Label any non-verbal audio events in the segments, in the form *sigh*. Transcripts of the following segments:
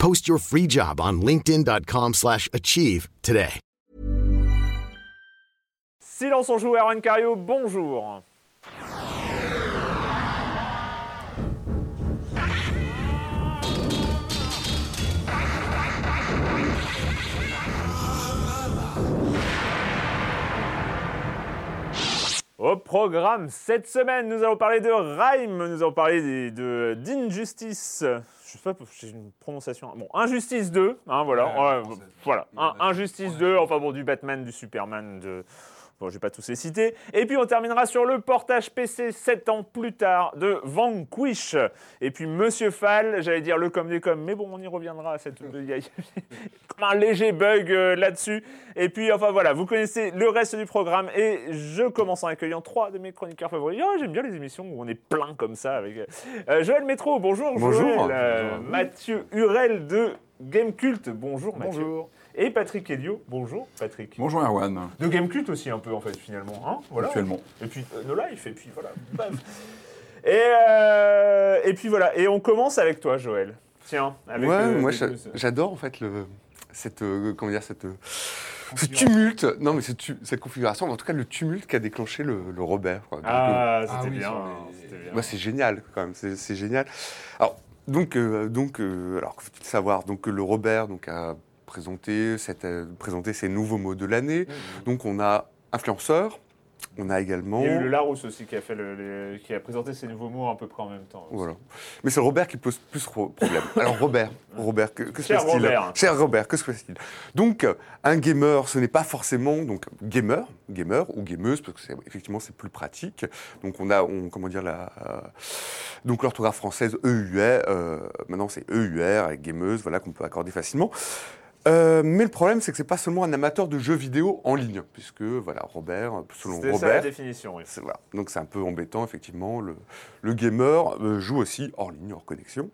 Post your free job on linkedin.com/achieve slash achieve today. Silence on joue, Erwan Cario, bonjour. Au programme cette semaine, nous allons parler de Rhyme, nous allons parler d'Injustice. Je sais pas, j'ai une prononciation. Bon, Injustice 2, hein, voilà. Ouais, voilà. Un- Injustice 2, enfin bon, du Batman, du Superman, de. Bon, je vais pas tous les citer. Et puis on terminera sur le portage PC 7 ans plus tard de Vanquish. Et puis Monsieur Fall, j'allais dire le comme des comme, mais bon, on y reviendra. à Cette... Il y a comme un léger bug euh, là-dessus. Et puis, enfin voilà, vous connaissez le reste du programme. Et je commence en accueillant trois de mes chroniqueurs favoris. Oh, J'aime bien les émissions où on est plein comme ça. Avec... euh, Joël Métro, bonjour. Bonjour. Joël. Euh, Bonjour. Mathieu Hurel de Game Cult, bonjour Mathieu. Bonjour. Et Patrick Elio, bonjour Patrick. Bonjour Erwan. De Game Cult aussi un peu en fait finalement. Hein voilà. Actuellement. Et puis euh, No Life, et puis voilà. Et, euh, et puis voilà. Et on commence avec toi Joël. Tiens. Avec ouais, euh, moi j'adore en fait le, cette, euh, comment dire, cette, euh, ce tumulte, non mais cette configuration, en tout cas le tumulte qui a déclenché le, le Robert. quoi. Ah, c'était Ah oui, bien. moi, c'est génial quand même, c'est génial. Alors donc, euh, donc, euh, alors que faut-il savoir, donc le Robert donc a présenté, cette, euh, ses nouveaux mots de l'année. Donc on a influenceur, on a également. Il y a eu le Larousse aussi qui a, fait le, les- qui a présenté ses nouveaux mots à peu près en même temps. aussi. Voilà. Mais c'est Robert qui pose plus pro- problème. *laughs* Alors Robert, Robert, que, que se passe-t-il Robert. Cher Robert, que se passe-t-il Donc, un gamer, ce n'est pas forcément donc gamer, gamer ou gameuse, parce que effectivement c'est plus pratique. Donc on a, on, comment dire la, euh, donc l'orthographe française EUR, euh, maintenant c'est EUR avec gameuse, voilà qu'on peut accorder facilement. Euh, mais le problème, c'est que c'est pas seulement un amateur de jeux vidéo en ligne, puisque voilà Robert, selon C'était ça la Robert, définition. Oui. voilà. Donc c'est un peu embêtant, effectivement. Le, le gamer euh, joue aussi hors ligne, hors connexion.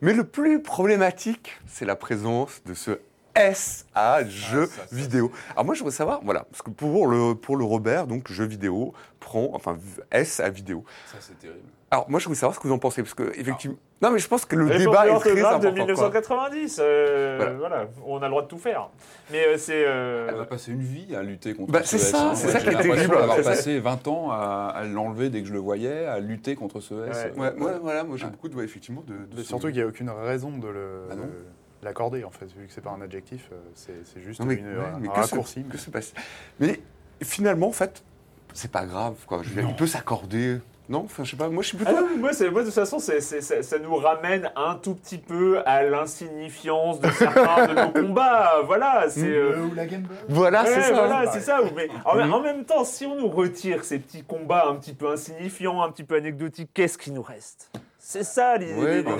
Mais le plus problématique, c'est la présence de ce S à jeu ça, ça, vidéo. Alors moi, je voudrais savoir, voilà, parce que pour le, pour le Robert, donc jeu vidéo prend, enfin S à vidéo. Ça, c'est terrible. Alors moi, je voudrais savoir ce que vous en pensez, parce que effectivement, non, mais je pense que le débat de est très de important. quoi. 1990. euh, Voilà. voilà. On a le droit de tout faire. Mais euh, c'est. euh, Elle va passer une vie à lutter contre Bah, ce c'est ça, c'est ça j'ai qui est terrible, ça. passé 20 ans à, à l'enlever dès que je le voyais, à lutter contre ce S. Ouais. Ouais, ouais, voilà, moi j'ai Ouais. beaucoup de, ouais, effectivement, de, de surtout qu'il n'y a aucune raison de le- Ah non. de l'accorder, en fait, vu que c'est pas un adjectif, euh, c'est juste Non, mais, une, ouais, un mais que raccourci. se, que se passe? Mais finalement, en fait, c'est pas grave. Quoi. Je veux dire, il peut s'accorder. Non, enfin, je sais pas. Moi, je suis Ah plutôt. non, mais moi, de toute façon, ça, ça nous ramène un tout petit peu à l'insignifiance de certains de nos *laughs* combats. Voilà, c'est. euh, ou la Game Boy Voilà, ouais, c'est ça. voilà, c'est ça. Mais en, en même temps, si on nous retire ces petits combats un petit peu insignifiants, un petit peu anecdotiques, qu'est-ce qui nous reste? C'est ça l'idée. Ouais, des- bah,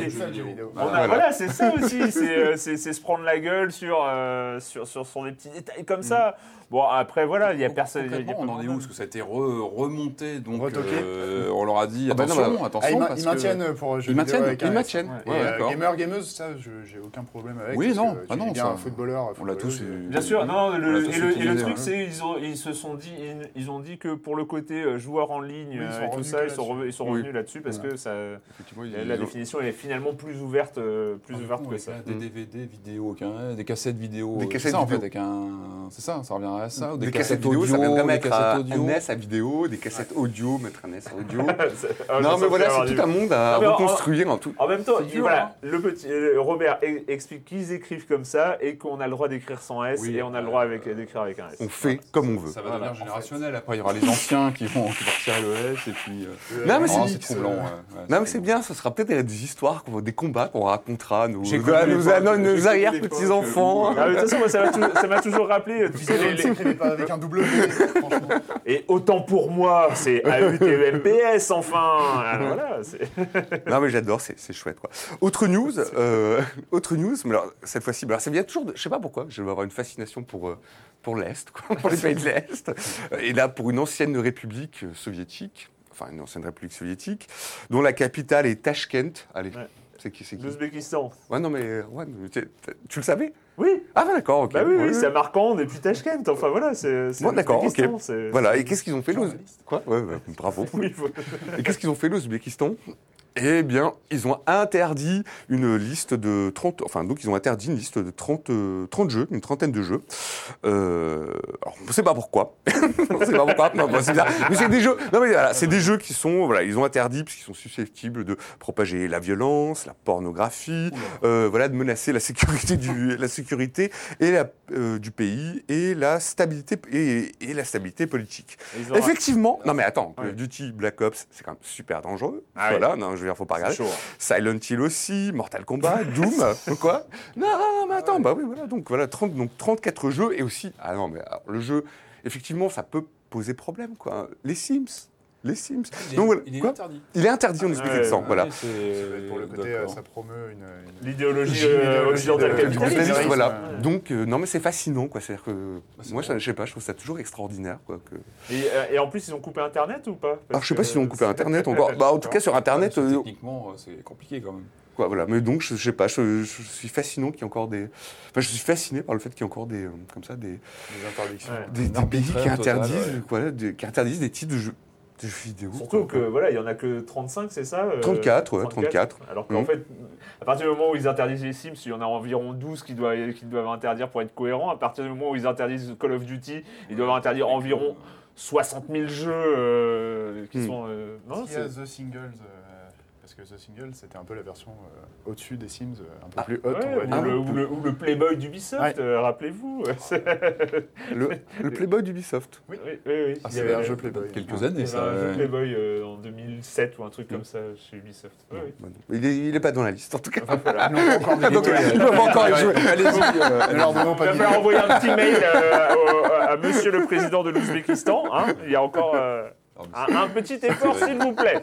Voilà. voilà, c'est ça *laughs* aussi, c'est euh, c'est- se prendre la gueule sur, euh, sur, sur, sur des petits détails comme ça. Bon, après, voilà, il y a personne. il y a- on en est où? Parce que ça a été re- remonté, donc euh, on leur a dit Ah bah non, attention, bah, attention. Ah, ils, ma- parce ils que- maintiennent pour jeux Ils vidéo maintiennent, avec ils maintiennent. Ouais, euh, gamer, gameuse, ça, je- j'ai aucun problème avec. Oui, non, ah non, ça- un footballeur. On l'a tous footballeuse, eu. Bien sûr, non, le- et, le, et le utilisé, truc, c'est ils, ont- ils se sont dit, ils, ils ont dit que pour le côté euh, joueur en ligne Oui, euh, et tout revenus ça, ils sont, là-dessus. revenus- Oui. là-dessus parce que ça, la, définition elle est finalement plus ouverte, euh, plus ouverte que ça. Des DVD, vidéos, qu'un- des cassettes vidéo. Des cassettes en fait, vidéo. avec un. C'est ça, ça revient à ça. ou Des, cassettes vidéo, ça audio, viendrait des mettre à- audio. un NES à vidéo, des cassettes audio, mettre un NES à audio. *laughs* Ah, non, ça, mais voilà, c'est tout un monde à Non, en- reconstruire en tout. En même temps, dur, voilà, hein. le petit euh, Robert explique qu'ils écrivent comme ça et qu'on a le droit d'écrire sans S Oui, et on a le euh, droit avec- d'écrire avec un S. On fait comme on veut. Ça va Voilà, devenir générationnel. Après, il y aura les anciens qui vont, qui vont retirer le S et puis. euh, Non, mais oh, c'est- troublant. Non, mais c'est bien, ce sera peut-être des histoires, qu'on- des combats qu'on racontera à nos, arrière-petits-enfants. Ah, de toute façon, moi, ça m'a toujours rappelé, euh, tu sais, les- les- Pas avec un double V, franchement. et autant pour moi, c'est AUTMPS enfin. Alors, voilà, *laughs* Non, mais j'adore, c'est chouette, quoi. Autre news, euh, autre news, mais alors, cette fois-ci, alors, ça vient toujours, de, je sais pas pourquoi, je vais avoir une fascination pour, euh, pour l'Est, quoi, pour les pays de l'Est. Et là, pour une ancienne république soviétique, enfin, une ancienne république soviétique, dont la capitale est Tashkent. Allez, Ouais. C'est qui, c'est qui l'Ouzbékistan. Ouais, non, mais, ouais, tu, tu le savais Oui, Ah, bah, d'accord, ok. bah oui, c'est Marquand et puis Tashkent. Enfin voilà, c'est. Bon, d'accord, l'Ouzbékistan, ok. Voilà, et qu'est-ce qu'ils ont fait, l'Ouz... Journaliste. Quoi? Ouais, bravo. *laughs* Oui, Et qu'est-ce qu'ils ont fait, l'Ouzbékistan? Eh bien, ils ont interdit une liste de 30... Enfin, donc, ils ont interdit une liste de 30, euh, 30 jeux, une trentaine de jeux. Euh, alors, on ne sait pas pourquoi. *laughs* on ne sait pas pourquoi. Non, bon, c'est bizarre. Mais c'est des jeux... Non, mais voilà, c'est des jeux qui sont... Voilà, ils ont interdit parce qu'ils sont susceptibles de propager la violence, la pornographie, euh, voilà, de menacer la sécurité du, la sécurité et la, euh, du pays et la stabilité et, et la stabilité politique. Effectivement, non mais attends, Call Ouais. of Duty, Black Ops, c'est quand même super dangereux. Ah oui. voilà, non, je veux dire, faut pas regarder. chaud. hein. Silent Hill aussi, Mortal Kombat, Doom, *laughs* quoi Non, mais attends, bah oui, voilà, donc voilà, 30, donc 34 jeux et aussi, ah non, mais alors, le jeu, effectivement, ça peut poser problème, quoi. Les Sims, les Sims. Il est, Donc, voilà, il est quoi interdit. Il est interdit en ouais, Ouzbékistan, voilà. Pour le côté, euh, ça promeut une. une- L'idéologie euh, idéologie occidentale capitaliste. voilà. ouais. Donc, euh, non, mais c'est fascinant, quoi. C'est-à-dire que, Bah, c'est moi, je sais pas, je trouve ça toujours extraordinaire, quoi. Que... Et, euh, et en plus, ils ont coupé Internet ou pas? Alors, je sais pas s'ils ont coupé Internet *laughs* encore. Bah, en tout cas, sur Internet, euh, Techniquement, euh, c'est compliqué quand même. Quoi, voilà. Mais donc, je, je sais pas, je, je suis fascinant qu'il y ait encore des. Enfin, je suis fasciné par le fait qu'il y ait encore des. euh, comme ça, des, Des interdictions. Ouais. des, pays qui total, interdisent, ouais. voilà, des- qui interdisent des titres de jeux, de jeux vidéo. Surtout que voilà, il y en a que 35, c'est ça euh, 34, ouais, 34. Alors qu'en Mhm. fait, à partir du moment où ils interdisent les Sims, il y en a environ 12 qui doivent, qui doivent interdire pour être cohérents. À partir du moment où ils interdisent Call of Duty, ils doivent interdire environ 60 000 jeux euh, qui Mhm. sont. euh, non, qu'il y a c'est- The Singles euh, Parce que The Single, c'était un peu la version euh, au-dessus des Sims, euh, un peu Ah, plus haute, Ouais, ou, le, ou le- ou le Playboy d'Ubisoft, Ouais. euh, rappelez-vous. Le, le Playboy d'Ubisoft. oui, oui, oui. Ah, Il y c'est avait un jeu Playboy. Quelques il y années, avait ça. un jeu. Playboy euh, en 2007 ou un truc comme ça chez Ubisoft. Oui, oui. Bah non. Il, est, il est pas dans la liste, en tout cas. Voilà. Ils n'ont *laughs* pas encore Donc, ils peuvent encore y jouer. Allez-y. donnons Il va envoyer un petit mail euh, au- à monsieur le président de l'Ouzbékistan. hein. Il y a encore euh, Ah, mais un, un petit effort, s'il vous plaît.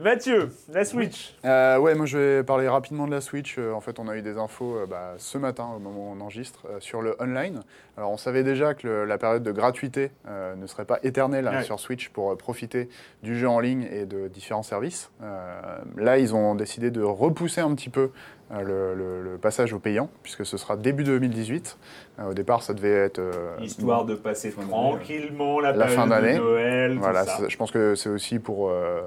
Mathieu, la Switch. Euh, ouais, moi je vais parler rapidement de la Switch. Euh, en fait, on a eu des infos euh, bah, ce matin, au moment où on enregistre, euh, sur le online. Alors, on savait déjà que le- la période de gratuité euh, ne serait pas éternelle hein, Ouais. sur Switch pour euh, profiter du jeu en ligne et de différents services. Euh, là, ils ont décidé de repousser un petit peu euh, le, le- le passage au payant, puisque ce sera début 2018. Euh, au départ, ça devait être. euh, Histoire de passer Fin d'année, tranquillement la, La fin période de d'année. Noël, tout Voilà, ça. je pense que c'est aussi pour, euh,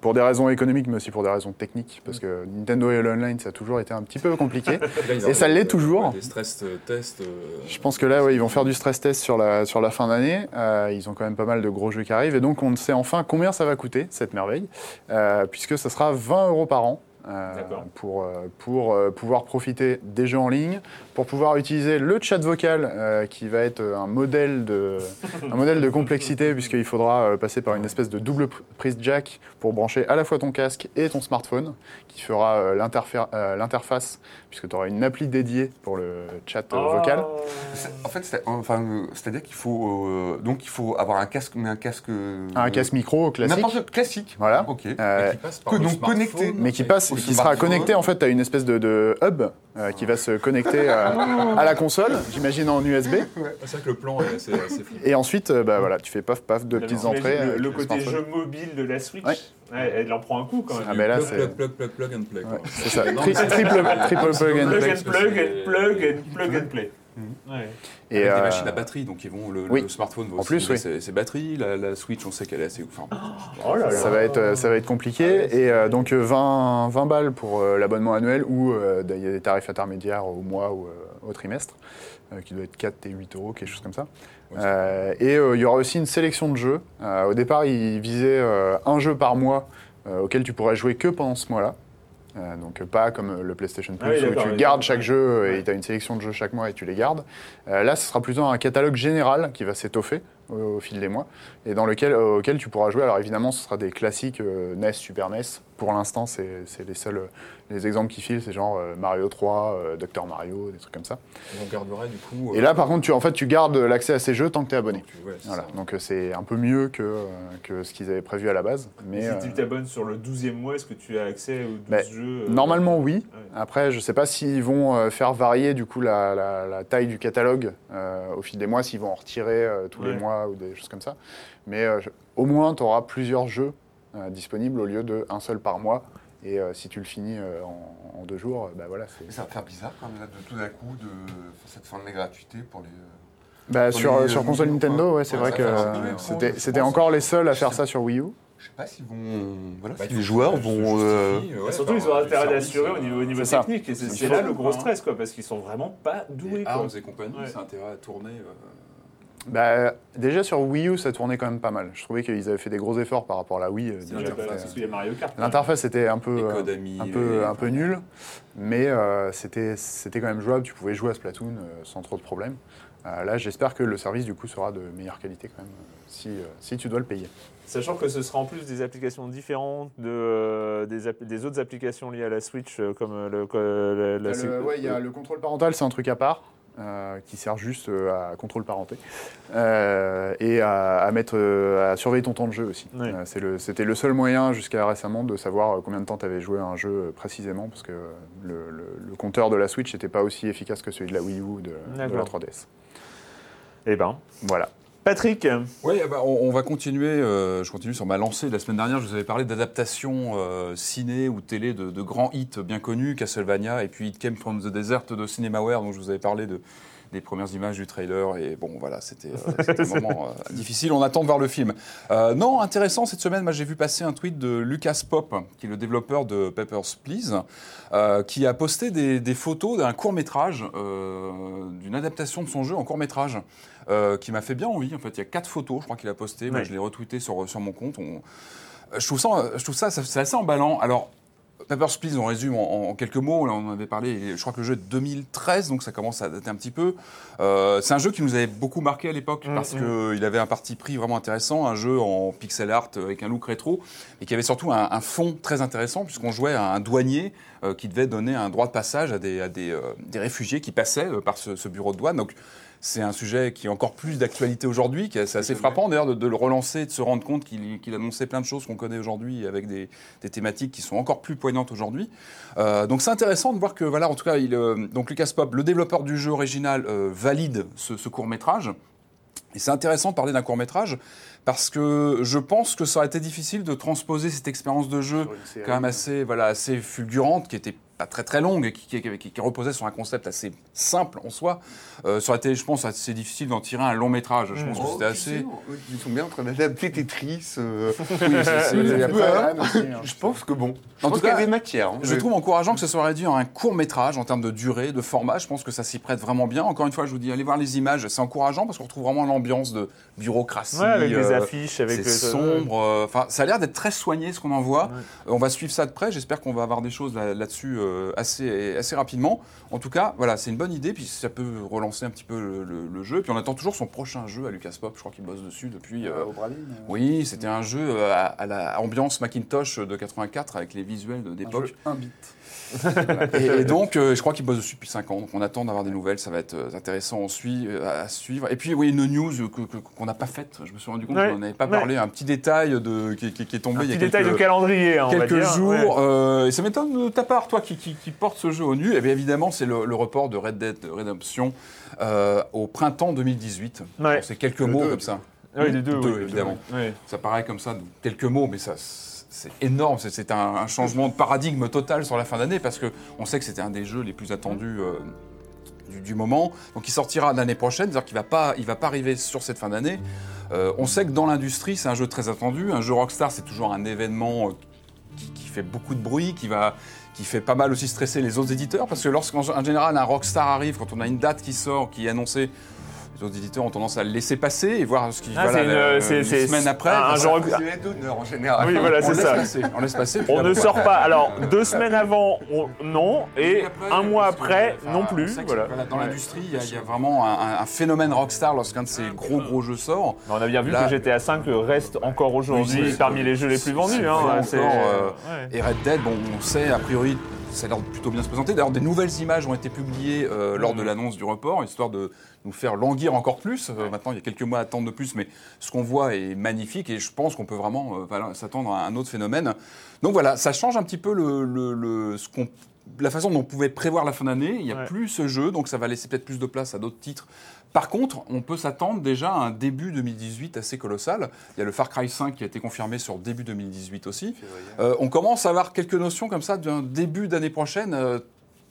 pour des raisons économiques, mais aussi pour des raisons techniques, parce que Nintendo et l'online, ça a toujours été un petit peu compliqué. *laughs* Là, Et ça l'est toujours. ouais, Des stress euh, tests. euh, Je pense que là, ouais, ils vont faire du stress test sur la, sur la fin d'année. Euh, ils ont quand même pas mal de gros jeux qui arrivent, et donc on sait enfin combien ça va coûter, cette merveille, euh, puisque ça sera 20 euros par an. Euh, pour, euh, pour euh, pouvoir profiter des jeux en ligne, pour pouvoir utiliser le chat vocal euh, qui va être un modèle de, un modèle de complexité *laughs* puisqu'il faudra euh, passer par une espèce de double pr- prise jack pour brancher à la fois ton casque et ton smartphone qui fera euh, l'interfé- euh, l'interface puisque tu auras une appli dédiée pour le chat euh, Oh. vocal. En fait, c'est- enfin, euh, c'est-à-dire qu'il faut euh, donc il faut avoir un casque, mais un casque. euh, Un casque micro classique. N'importe classique. Voilà. Ok. Euh, qui passe par que le donc connecté. mais qui passe, Qui sera connecté en fait à une espèce de, de hub euh, qui va se connecter euh, à la console, j'imagine en USB. C'est vrai que le plan est assez, assez fou. Et ensuite, euh, bah voilà, tu fais paf paf deux Non, petites entrées. Le, le côté jeu mobile de la Switch, Ouais. ouais, elle en prend un coup quand même. Ah, mais là, plug, c'est- plug, plug, plug, plug and play. Ouais, c'est ça. Tri- triple, triple plug and Plug play. plug and plug and plug and play. Ouais. Et Avec des euh, machines à batterie, donc ils vont, le, oui. le smartphone va En plus, oui. ses, ses batteries. La, la Switch, on sait qu'elle est assez. Enfin, Oh là là. ça va être, euh, ça va être compliqué. Et euh, donc euh, 20, 20 balles pour euh, l'abonnement annuel ou euh, il y a des tarifs intermédiaires au mois ou euh, au trimestre, euh, qui doit être 4 et 8 euros, quelque chose comme ça. Ouais, Euh, et euh, il y aura aussi une sélection de jeux. Euh, au départ, ils visaient euh, un jeu par mois euh, auquel tu pourrais jouer que pendant ce mois-là. Euh, donc euh, pas comme euh, le PlayStation Plus Ah oui, où tu oui, gardes chaque jeu et tu as une sélection de jeux chaque mois et tu les gardes. Euh, là, ce sera plutôt un catalogue général qui va s'étoffer au, fil des mois et dans lequel, euh, auquel tu pourras jouer. Alors évidemment, ce sera des classiques euh, NES, Super NES. Pour l'instant, c'est c'est les seuls euh, les exemples qui filent, c'est genre Mario 3, euh, Dr Mario, des trucs comme ça. on garderait du coup. Et là, par contre, tu, en fait, tu gardes l'accès à ces jeux tant que tu es abonné. ouais, Voilà, donc c'est un peu mieux que, que ce qu'ils avaient prévu à la base. Mais si tu t'abonnes sur le 12e mois, est-ce que tu as accès aux 12 Bah, jeux euh, normalement, oui. Ouais. Après, je sais pas s'ils vont faire varier du coup la, la- la taille du catalogue euh, au fil des mois, s'ils vont en retirer euh, tous Ouais. les mois ou des choses comme ça. Mais euh, au moins, tu auras plusieurs jeux euh, disponibles au lieu d'un seul par mois. Et euh, si tu le finis euh, en, en deux jours, euh, bah voilà, c'est. Mais ça va faire bizarre quand même là, de tout d'un coup de cette forme de gratuité pour les. Bah, Pour sur, les, sur console Nintendo, ouais, c'est Ouais, vrai que c'était encore les seuls à faire ça sur Wii U. Je sais pas s'ils vont. Voilà, Bah, si les joueurs vont. euh, ouais, Bah, surtout, ils ont intérêt d'assurer au niveau, au niveau technique. Et c'est là le gros stress, quoi, parce qu'ils sont vraiment pas doués. Arms et compagnie, c'est intérêt à tourner. Euh, Bah, déjà sur Wii U, ça tournait quand même pas mal. Je trouvais qu'ils avaient fait des gros efforts par rapport à la Wii. euh, l'interface. était un peu, euh, un peu, et- un peu nul, mais euh, c'était c'était quand même jouable. Tu pouvais jouer à Splatoon euh, sans trop de problèmes. Euh, là, j'espère que le service du coup sera de meilleure qualité quand même, euh, si, euh, si tu dois le payer. Sachant que ce sera en plus des applications différentes de, euh, des, autres applications liées à la Switch, euh, comme euh, le, la, le, ouais, il y a le contrôle parental, c'est un truc à part. Euh, qui sert juste euh, à contrôle parenté Euh, et à, à mettre à surveiller ton temps de jeu aussi. Le- C'était le seul moyen jusqu'à récemment de savoir combien de temps tu avais joué à un jeu précisément parce que le, le- le compteur de la Switch n'était pas aussi efficace que celui de la Wii U ou de, de la D'accord. 3DS. Eh ben, Voilà. Patrick, Oui, bah, on, on va continuer. euh, je continue sur ma lancée. La semaine dernière, je vous avais parlé d'adaptation euh, ciné ou télé de, de grands hits bien connus, Castlevania et puis It Came from the Desert de Cinemaware, dont je vous avais parlé de, des premières images du trailer. Et bon, voilà, c'était euh, un *laughs* moment difficile. On attend de voir le film. Non, intéressant, cette semaine, moi, j'ai vu passer un tweet de Lucas Pop, qui est le développeur de Papers, Please, qui a posté des, des photos d'un court-métrage, d'une adaptation de son jeu en court-métrage, euh, qui m'a fait bien envie. En fait, il y a quatre photos, je crois qu'il a posté. Moi, je l'ai retweeté sur, sur mon compte. On- euh, Je trouve ça, je trouve ça, ça- c'est assez emballant. Alors, Papers, Please, on résume en, en quelques mots. Là, on en avait parlé. Je crois que le jeu est de 2013, donc ça commence à dater un petit peu. Euh, c'est un jeu qui nous avait beaucoup marqué à l'époque Mm, parce mm. qu'il avait un parti pris vraiment intéressant, un jeu en pixel art euh, avec un look rétro, et qui avait surtout un, un fond très intéressant puisqu'on jouait à un douanier euh, qui devait donner un droit de passage à des, à des, euh, des réfugiés qui passaient euh, par ce, ce bureau de douane. Donc c'est un sujet qui est encore plus d'actualité aujourd'hui, qui est c'est assez frappant d'ailleurs de, de le relancer, de se rendre compte qu'il annonçait plein de choses qu'on connaît aujourd'hui avec des, des thématiques qui sont encore plus poignantes aujourd'hui. Euh, donc c'est intéressant de voir que voilà, en tout cas, il, euh, donc Lucas Pop, le développeur du jeu original, euh, valide ce, ce court métrage. Et c'est intéressant de parler d'un court métrage parce que je pense que ça aurait été difficile de transposer cette expérience de jeu quand même assez, voilà, assez fulgurante, qui était pas très très longue, et qui, qui- qui- qui reposait sur un concept assez simple en soi. Euh, ça aurait été, je pense, assez difficile d'en tirer un long métrage. Je pense que c'était Oh, assez. tu sais, Ils sont bien en train d'adapter Tetris. euh, *laughs* Oui, c'est- Il y hein. Hein. Je pense que bon. Je En pense tout qu'il y a cas, des matières. hein. Je trouve encourageant que ce soit réduit en un court métrage en termes de durée, de format. Je pense que ça s'y prête vraiment bien. Encore une fois, je vous dis, allez voir les images. C'est encourageant parce qu'on retrouve vraiment l'ambiance de bureaucratie. Ouais, avec des euh, affiches, avec c'est le- sombre. euh, Enfin, ça a l'air d'être très soigné ce qu'on en voit. Euh, on va suivre ça de près. J'espère qu'on va avoir des choses là- là-dessus euh, assez, assez rapidement. En tout cas, voilà, c'est une bonne idée. Puis ça peut relancer un petit peu le, le- le jeu. Puis on attend toujours son prochain jeu à Lucas Pop. Je crois qu'il bosse dessus depuis. euh, Au euh, oui, c'était un jeu euh, à, à la ambiance Macintosh de 84 avec les visuels de- un d'époque. jeu un bit. *laughs* Et, et donc, euh, je crois qu'il bosse dessus depuis 5 ans. Donc, on attend d'avoir des nouvelles. Ça va être euh, intéressant on suit, euh, à suivre. Et puis, oui, une news que- que- qu'on n'a pas faite. Je me suis rendu compte Ouais. qu'on n'avait pas Ouais. parlé. Un petit détail de, qui, qui- qui est tombé Un il y a petit détail quelques, de calendrier, hein, on va quelques dire. jours. Ouais. euh, et ça m'étonne de ta part, toi qui, qui, qui porte ce jeu au nu. Et bien évidemment, c'est le, le report de Red Dead Redemption euh, au printemps 2018. Ouais. Bon, C'est quelques Le mots deux. comme ça. Oui, les deux, Deux, oui, évidemment. deux, oui. Ça paraît comme ça, quelques mots, mais ça, c'est énorme. C'est- un, changement de paradigme total sur la fin d'année parce que on sait que c'était un des jeux les plus attendus euh, du, moment. Donc, il sortira l'année prochaine, c'est-à-dire qu'il va pas, va pas arriver sur cette fin d'année. Euh, on sait que dans l'industrie, c'est un jeu très attendu. Un jeu Rockstar, c'est toujours un événement euh, qui, qui fait beaucoup de bruit, qui va qui fait pas mal aussi stresser les autres éditeurs, parce que lorsqu'en en général un Rockstar arrive, quand on a une date qui sort, qui est annoncée, les autres éditeurs ont tendance à le laisser passer et voir ce qui Ah, voilà, une- la- c'est- une c'est- semaine après. un- genre- d'honneur en général. Oui, voilà, on c'est ça. passer, on laisse passer. On ne sort pas. Alors, deux semaines avant, on- non, et après, un mois après, enfin, non on plus. Voilà. Dans l'industrie, il y, a- il y a vraiment un, un phénomène rockstar lorsqu'un de ces gros gros jeux sort. On a bien vu Là- que GTA V reste encore aujourd'hui Oui, parmi les jeux les plus vendus. hein. encore, euh, ouais. Et Red Dead, bon, on sait, a priori, ça a l'air de plutôt bien se présenter. D'ailleurs, des nouvelles images ont été publiées euh, lors Mm. de l'annonce du report, histoire de nous faire languir encore plus. Euh, maintenant, il y a quelques mois à attendre de plus, mais ce qu'on voit est magnifique et je pense qu'on peut vraiment euh, s'attendre à un autre phénomène. Donc voilà, ça change un petit peu le, le- le- ce qu'on la façon dont on pouvait prévoir la fin d'année, il n'y a Ouais. plus ce jeu, donc ça va laisser peut-être plus de place à d'autres titres. Par contre, on peut s'attendre déjà à un début 2018 assez colossal. Il y a le Far Cry 5 qui a été confirmé sur début 2018 aussi. Euh, on commence à avoir quelques notions comme ça d'un début d'année prochaine euh,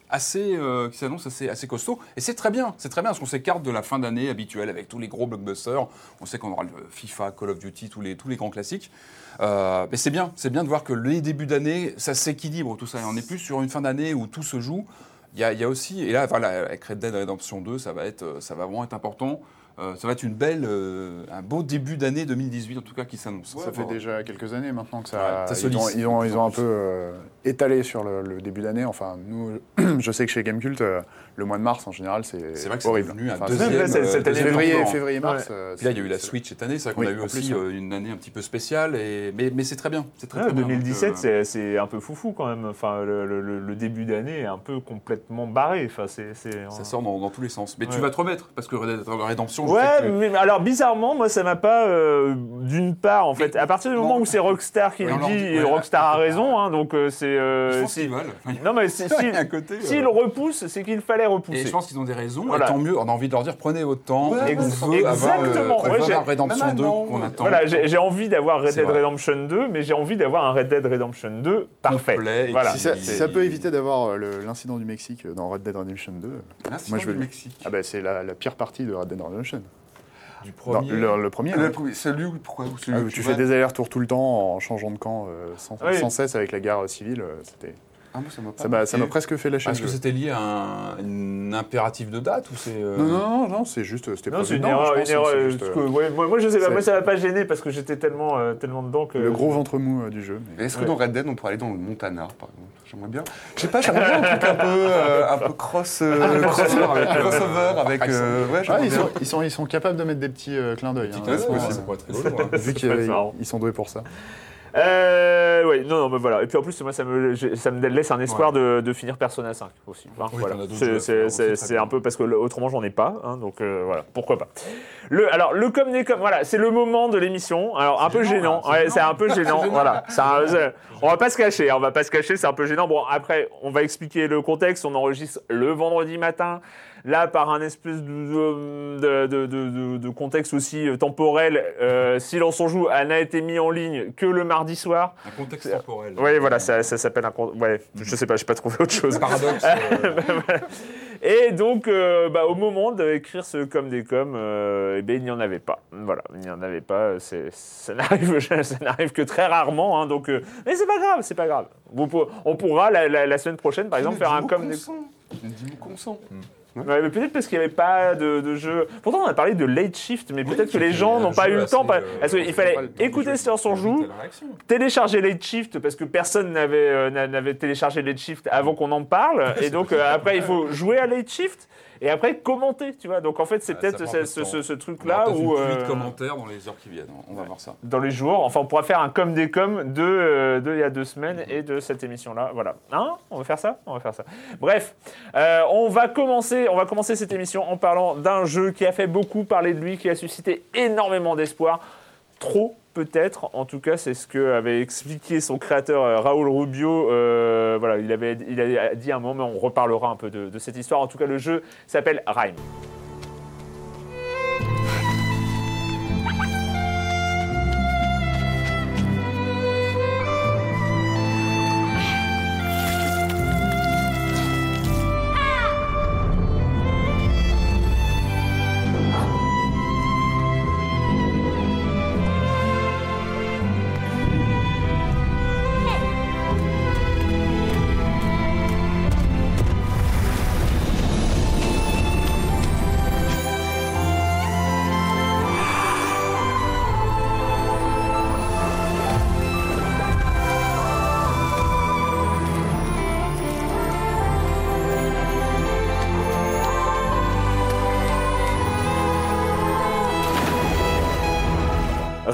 assez, euh, qui s'annonce assez, assez costaud. Et c'est très bien, c'est très bien parce qu'on s'écarte de la fin d'année habituelle avec tous les gros blockbusters. On sait qu'on aura le FIFA, Call of Duty, tous les, tous les grands classiques. Euh, mais c'est bien, c'est bien de voir que les débuts d'année, ça s'équilibre tout ça. Et on n'est plus sur une fin d'année où tout se joue. Il y, y a aussi, et là, voilà, avec Red Dead Redemption 2, ça va, être, euh, ça va vraiment être important. Euh, ça va être une belle, euh, un beau début d'année 2018 en tout cas qui s'annonce. Ça fait déjà quelques années maintenant que ça. Ouais, ça se ils, ont, ils, ont, ils ont un peu euh, étalé sur le, le début d'année. Enfin, nous, *clears throat* je sais que chez Gamecult, euh, le mois de mars en général, c'est C'est vrai que c'est horrible. devenu un Enfin, deuxième, euh, cette année, février, février, mars. euh, Puis là, il y a eu la Switch cette année, c'est vrai qu'on Oui, a eu aussi plus, euh, une année un petit peu spéciale, et... mais, mais c'est très bien. C'est très, Ouais, très bien. 2017, Donc, euh, c'est- c'est un peu foufou quand même. Enfin, le, le- le- le début d'année est un peu complètement barré. Enfin, c'est, Ça sort dans, dans tous les sens. Mais tu vas te remettre, parce que Red Dead Redemption, Ouais, que- mais alors bizarrement, moi ça m'a pas. euh, D'une part, en fait, à partir du moment où c'est Rockstar qui le dit, dit- et ouais, Rockstar a raison, hein, donc euh, c'est. euh, si- qu'ils veulent. *laughs* Non, mais si- Il y a un si- euh, s'ils repoussent, c'est qu'il fallait Et repousser. je pense qu'ils ont des raisons, Voilà. et tant mieux, on a envie de leur dire prenez votre temps, Ouais, on ex- veut avoir, euh, exactement. on veut Ouais, Redemption Même 2 maintenant, qu'on attend. Voilà, j'ai envie d'avoir Red Dead. Redemption 2, mais j'ai envie d'avoir un Red Dead Redemption 2 parfait. Complet et Voilà. Si ça, peut éviter d'avoir l'incident du Mexique dans Red Dead Redemption 2, Ah, c'est Moi, je veux Mexique. ah bah, c'est la, la pire partie de Red Dead Redemption. Du premier. le, le premier. Le hein. premier- Celui où pourquoi celui Ah, où tu fais des allers-retours tout le temps en changeant de camp euh, sans, Oui. sans cesse avec la guerre civile. euh, C'était, Ah, moi, ça m'a pas ça m'a ça m'a marqué. presque fait lâcher Est-ce que jeu. c'était lié à un, une impératif de date ou c'est euh, Non, non, non, non, c'est juste. C'était Non, pas c'est une erreur. Une euh, juste, parce euh, que, ouais, moi, moi, je sais pas, c'est- moi ça m'a pas gêné parce que j'étais tellement, euh, tellement dedans que. Le gros ventre mou euh, du jeu. mais- Est-ce que Ouais. dans Red Dead, on pourrait aller dans le Montana, par exemple? J'aimerais bien. Je sais pas, j'aimerais bien un truc un peu, euh, un peu cross, euh, crossover avec, euh, crossover avec. euh, ouais, Ah, j'aimerais ils, bien. sont, ils, sont, ils sont capables de mettre des petits euh, clins d'œil. hein, Ouais, c'est ouais, possible. ça pourrait être rigolo, hein. Vu Ça peut être marrant. qu'ils ils sont doués pour ça. Euh, ouais, non, non, mais voilà. Et puis en plus, moi, ça me, ça me laisse un espoir de, de finir Persona 5 aussi. Hein, Oui, voilà. C'est- un peu parce que autrement, j'en ai pas. hein, donc euh, voilà, pourquoi pas. Le, alors, le comme n'est comme. Voilà, c'est le moment de l'émission. Alors, un peu gênant. là, c'est Ouais, un peu *laughs* gênant. voilà. Un- c'est- on va pas se cacher. hein, On va pas se cacher. C'est un peu gênant. Bon, après, on va expliquer le contexte. On enregistre le vendredi matin. Là, par un espèce de, de, de- de- de- de contexte aussi euh, temporel, euh, Silence on joue, elle n'a été mis en ligne que le mardi soir. Un contexte temporel. Oui, voilà, ça, ça s'appelle un... con- Ouais, je sais pas, j'ai pas trouvé autre chose. Paradoxe. *laughs* euh, Et donc, euh, bah, au moment d'écrire ce comme des coms, euh, eh ben, il n'y en avait pas. Voilà, il n'y en avait pas. Ça n'arrive, *laughs* ça n'arrive que très rarement. hein, donc, euh, mais c'est pas grave, c'est pas grave. Vous on pourra la, la- la semaine prochaine, par exemple, faire un comme des. Dis-moi consent. Ouais, mais peut-être parce qu'il n'y avait pas de, de jeu. Pourtant, on a parlé de late shift, mais peut-être que les gens n'ont pas eu le temps. pas- euh, Parce qu'il fallait écouter. Silence on joue, télécharger Late Shift parce que personne n'avait euh, téléchargé Late Shift avant qu'on en parle. Et donc euh, après, il faut jouer à Late Shift et après commenter, tu vois. Donc en fait, c'est Ah, peut-être ce, ce- ce- ce truc-là où une euh, de commentaires dans les heures qui viennent. On va voir ça. dans les jours, enfin, on pourra faire un comme des coms de, euh, de il y a deux semaines et de cette émission-là. Voilà. Hein? On va faire ça? On va faire ça. Bref, euh, on va commencer, on va commencer cette émission en parlant d'un jeu qui a fait beaucoup parler de lui, qui a suscité énormément d'espoir. Trop peut-être, en tout cas, c'est ce que avait expliqué son créateur euh, Raoul Rubio. Euh, voilà, il avait, dit à un moment, on reparlera un peu de, de cette histoire. En tout cas, le jeu s'appelle Rhyme.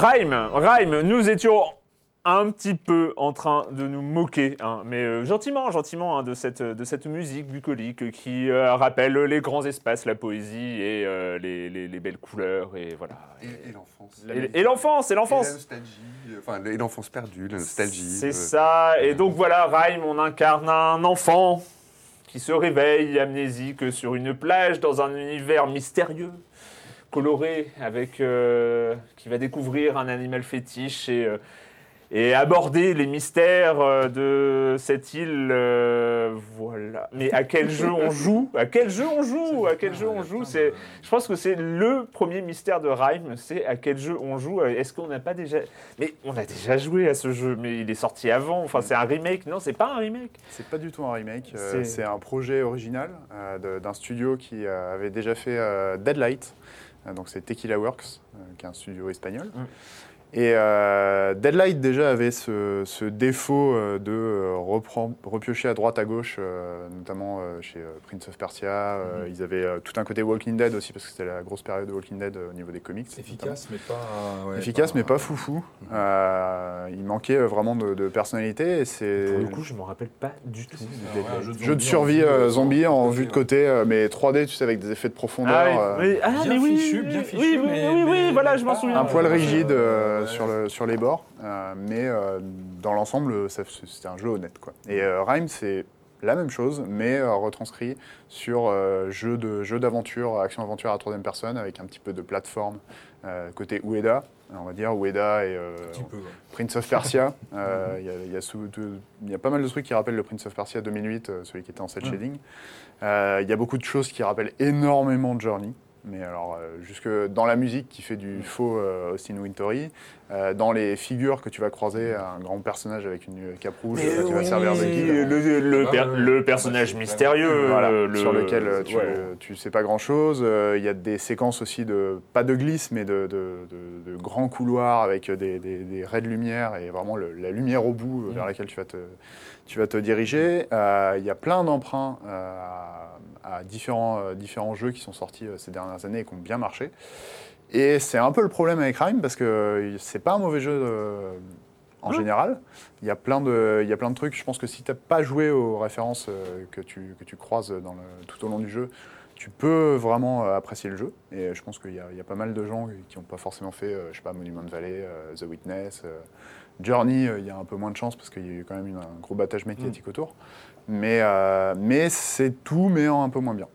Rhyme, Rhyme, nous étions un petit peu en train de nous moquer, hein, mais euh, gentiment, gentiment, hein, de, cette, de cette musique bucolique qui euh, rappelle les grands espaces, la poésie et euh, les, les- les belles couleurs, et voilà. Et, et l'enfance. Et, et l'enfance, et Et la l'enfance. nostalgie. euh, Enfin, et l'enfance perdue, la nostalgie. C'est ça, et donc voilà, Rhyme, on incarne un enfant qui se réveille amnésique sur une plage dans un univers mystérieux, coloré, avec euh, qui va découvrir un animal fétiche et, euh, et aborder les mystères euh, de cette île. euh, voilà. Mais à quel jeu on joue? À quel jeu on joue? À quel jeu on joue? C'est je pense que c'est le premier mystère de Rhyme, c'est à quel jeu on joue? Est-ce qu'on n'a pas déjà... Mais on a déjà joué à ce jeu, mais il est sorti avant. Enfin, c'est un remake. Non, c'est pas un remake. C'est pas du tout un remake, C'est- un projet original d'un studio qui avait déjà fait Deadlight, donc c'est Tequila Works, euh, qui est un studio espagnol. Mm. Et euh, Deadlight déjà avait ce, ce défaut euh, de euh, reprend- repiocher à droite à gauche, euh, notamment euh, chez Prince of Persia. euh, Ils avaient euh, tout un côté Walking Dead aussi, parce que c'était la grosse période de Walking Dead euh, au niveau des comics. notamment. Efficace, mais pas. ouais, Efficace, mais pas foufou. Euh, il manquait vraiment de, de personnalité. Et c'est Pour le coup, je me rappelle pas du tout. Ah ouais. Jeu de survie euh, zombie en vue de côté, mais 3D, tu sais, avec des effets de profondeur. Ah oui, euh, ah, bien mais fichu, oui, bien oui, fichu, oui, oui, mais- oui, oui, mais- voilà, je m'en souviens. un poil rigide euh, ouais, sur, le, sur les bords, euh, mais euh, dans l'ensemble, c'était un jeu honnête. Quoi. Et euh, Rhyme, c'est la même chose, mais euh, retranscrit sur euh, jeu de jeu d'aventure, action-aventure à troisième personne, avec un petit peu de plateforme euh, côté Ueda. On va dire Ueda et euh, peu. ouais. Prince of Persia. *laughs* Euh, Il y a- y, y pas mal de trucs qui rappellent le Prince of Persia 2008, euh, celui qui était en cel shading. Euh, Il y a beaucoup de choses qui rappellent énormément Journey. Mais alors, euh, jusque dans la musique qui fait du faux euh, Austin Wintory, euh, dans les figures que tu vas croiser, un grand personnage avec une cape rouge euh, qui va oui, servir de guide. le, le per- ouais, le ouais. personnage Ouais, mystérieux. Voilà, le- sur lequel tu, ouais. tu sais pas grand chose. Il y a des séquences aussi de, pas de glisse, mais de, de- de- de grands couloirs avec des, des- des raies de lumière et vraiment le- la lumière au bout euh, vers laquelle tu vas te, tu vas te diriger. Euh, Il y a plein d'emprunts euh, à, différents, euh, différents jeux qui sont sortis euh, ces dernières années et qui ont bien marché. Et c'est un peu le problème avec Rhyme parce que euh, c'est pas un mauvais jeu en général. Il y, a plein de, il y a plein de trucs. Je pense que si tu n'as pas joué aux références que, tu, que tu croises dans le- tout au long du jeu, tu peux vraiment apprécier le jeu. Et je pense qu'il y, y a pas mal de gens qui n'ont pas forcément fait, je sais pas, Monument Valley, The Witness. Journey, il y a un peu moins de chance parce qu'il y a eu quand même une- un gros battage médiatique autour. Mais, euh, mais c'est tout, mais en un peu moins bien.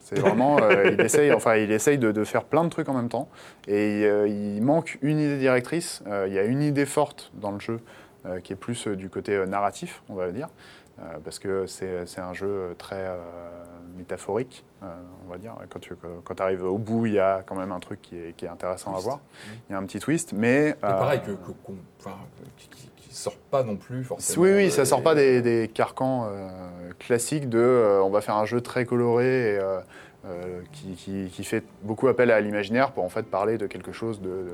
C'est vraiment, euh, *laughs* il essaye, enfin, il essaye de, de faire plein de trucs en même temps. Et euh, il manque une idée directrice. Euh, il y a une idée forte dans le jeu qui est plus du côté narratif, on va dire, parce que c'est un jeu très métaphorique, on va dire. Quand tu quand arrives au bout, il y a quand même un truc qui est, qui est intéressant à voir. Il y a un petit twist, mais pareil, que, que- qu'on- enfin, qui, qui- sort pas non plus forcément. oui, oui, ça sort et- pas des, des carcans euh, classiques de euh, on va faire un jeu très coloré et, euh, euh, qui, qui- qui fait beaucoup appel à l'imaginaire pour en fait parler de quelque chose de, de-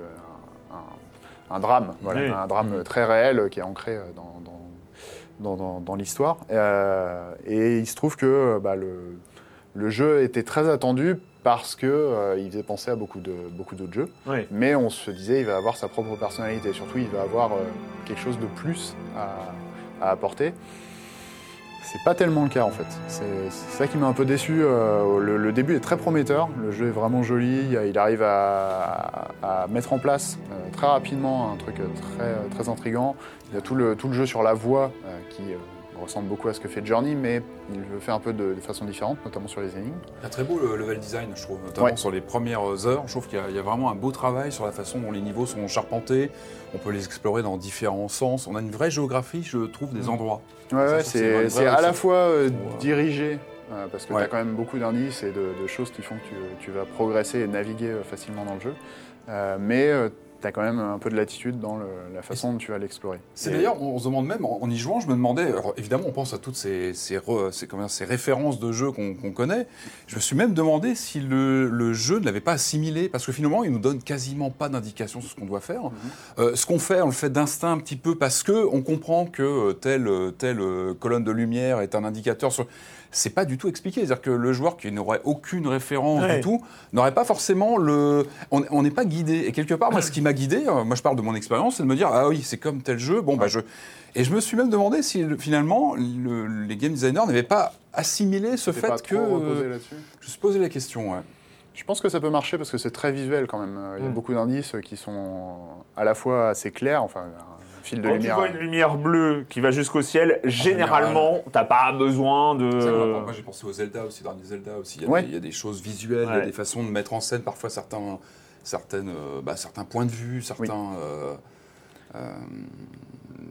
un, un drame, voilà, Oui. un drame très réel qui est ancré dans, dans- dans- dans- dans l'histoire. Euh, et il se trouve que bah, le, le jeu était très attendu parce que euh, il faisait penser à beaucoup de beaucoup d'autres jeux. Mais on se disait, il va avoir sa propre personnalité. Surtout, il va avoir euh, quelque chose de plus à, à apporter. C'est pas tellement le cas en fait. C'est ça qui m'a un peu déçu. Euh, le, le début est très prometteur. Le jeu est vraiment joli. Il arrive à, à mettre en place euh, très rapidement un truc très, très intrigant. Il y a tout le, tout le jeu sur la voix qui ressemble beaucoup à ce que fait Journey, mais il le fait un peu de, de façon différente, notamment sur les énigmes. Il y a très beau le level design, je trouve, notamment Ouais. sur les premières heures. Je trouve qu'il y, a- il y a vraiment un beau travail sur la façon dont les niveaux sont charpentés. On peut les explorer dans différents sens. On a une vraie géographie, je trouve, des endroits. Ouais, c'est à la fois euh, dirigé, euh, parce que Ouais. tu as quand même beaucoup d'indices et de, de choses qui font que tu, tu vas progresser et naviguer euh, facilement dans le jeu. Euh, mais tu as quand même un peu de latitude dans le- la façon dont tu vas l'explorer. C'est d'ailleurs, on se demande même, en, en y jouant, je me demandais, alors évidemment, on pense à toutes ces, ces, re- ces- comment dire, ces références de jeux qu'on qu'on connaît. Je me suis même demandé si le, le jeu ne l'avait pas assimilé, parce que finalement, il nous donne quasiment pas d'indication sur ce qu'on doit faire. Mhm. Euh, ce qu'on fait, on le fait d'instinct un petit peu parce que on comprend que euh, telle, euh, telle colonne de lumière est un indicateur sur. C'est pas du tout expliqué. C'est-à-dire que le joueur qui n'aurait aucune référence Ouais. du tout n'aurait pas forcément le. On n'est pas guidé. Et quelque part, moi, ce qui m'a guidé, euh, moi je parle de mon expérience, c'est de me dire ah oui, c'est comme tel jeu. Bon bah je. Et je me suis même demandé si le- finalement le- les game designers n'avaient pas assimilé ce fait pas que. euh, je me suis posé la question. ouais. Je pense que ça peut marcher parce que c'est très visuel quand même. Il y a Mm. beaucoup d'indices qui sont à la fois assez clairs, enfin fil de Quand lumière. tu vois une lumière bleue qui va jusqu'au ciel, généralement, t'as pas besoin de. Vrai Moi, j'ai pensé au Zelda aussi, dans les Zelda aussi. Il y a, Ouais. des, il y a des choses visuelles, il y a des façons de mettre en scène parfois certains, certaines, euh, bah, certains points de vue, certains. euh, euh,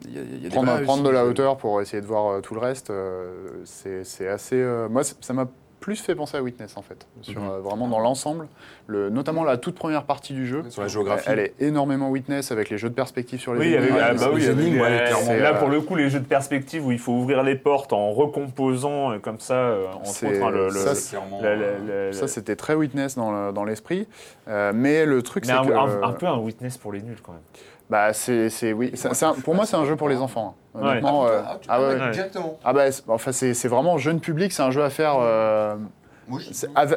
il y a- y a des prendre, vraies prendre de la hauteur pour essayer de voir euh, tout le reste, euh, c'est assez. euh, moi, ça m'a plus fait penser à Witness en fait, sur, Mhm. euh, vraiment dans l'ensemble, le- notamment la toute première partie du jeu. Sur la géographie. Elle est énormément Witness avec les jeux de perspective sur les Oui, énigmes. ah, bah oui, énigmes, ouais. C'est, là euh, pour le coup les jeux de perspective où il faut ouvrir les portes en recomposant euh, comme ça, euh, autres hein, le, le- ça, euh, c'était très Witness dans le- dans l'esprit. Euh, mais le truc, c'est un- un peu un witness pour les nuls quand même. Bah, c'est, c'est- oui. C'est- c'est un- pour moi, c'est un jeu pour les enfants. hein. Honnêtement, euh, Ah, ah ouais, directement. Ah bah, c'est- enfin, c'est, c'est vraiment jeune public, c'est un jeu à faire euh,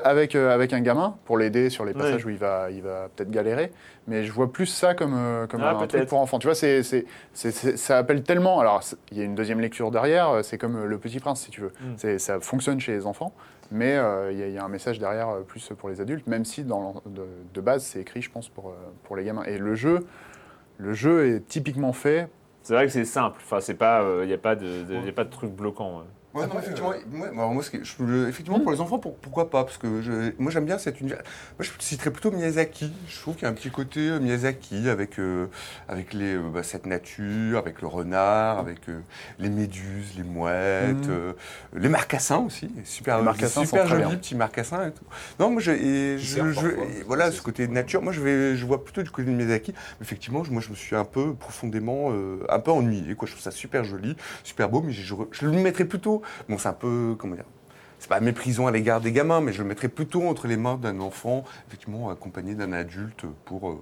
avec, euh, avec un gamin pour l'aider sur les passages Ouais. où il va, il va peut-être galérer. Mais je vois plus ça comme, euh, comme Ah, un truc pour enfants. Tu vois, c'est, c'est, c'est- c'est- ça appelle tellement. Alors, il y a une deuxième lecture derrière, c'est comme Le Petit Prince, si tu veux. Mm. C'est, ça fonctionne chez les enfants, mais euh, il y, a- il y a un message derrière plus pour les adultes, même si dans, de, de base, c'est écrit, je pense, pour, pour les gamins. Et le jeu, le jeu est typiquement fait C'est vrai que c'est simple. Enfin, c'est pas, il y a pas de, de- truc bloquant. Ouais, non, effectivement, moi, moi, moi, ce que je- je- effectivement, pour les enfants, pour- pourquoi pas Parce que je- moi, j'aime bien cet univers. Moi, je citerais plutôt Miyazaki. Je trouve qu'il y a un petit côté euh, Miyazaki avec, euh, avec les, euh, bah, cette nature, avec le renard, avec euh, les méduses, les mouettes, euh, les marcassins aussi. Super, Les marcassins super bien. petits marcassins et tout. Non, moi, je, et je, parfois. et voilà, ce côté nature. Moi, je, vais, je vois plutôt du côté de Miyazaki. Mais effectivement, je- moi, je me suis un peu profondément, euh, un peu ennuyé. Quoi. Je trouve ça super joli, super beau, mais je, je, je le mettrais plutôt. Bon, c'est un peu, comment dire c'est pas méprisant à l'égard des gamins, mais je le mettrais plutôt entre les mains d'un enfant, effectivement, accompagné d'un adulte pour, euh,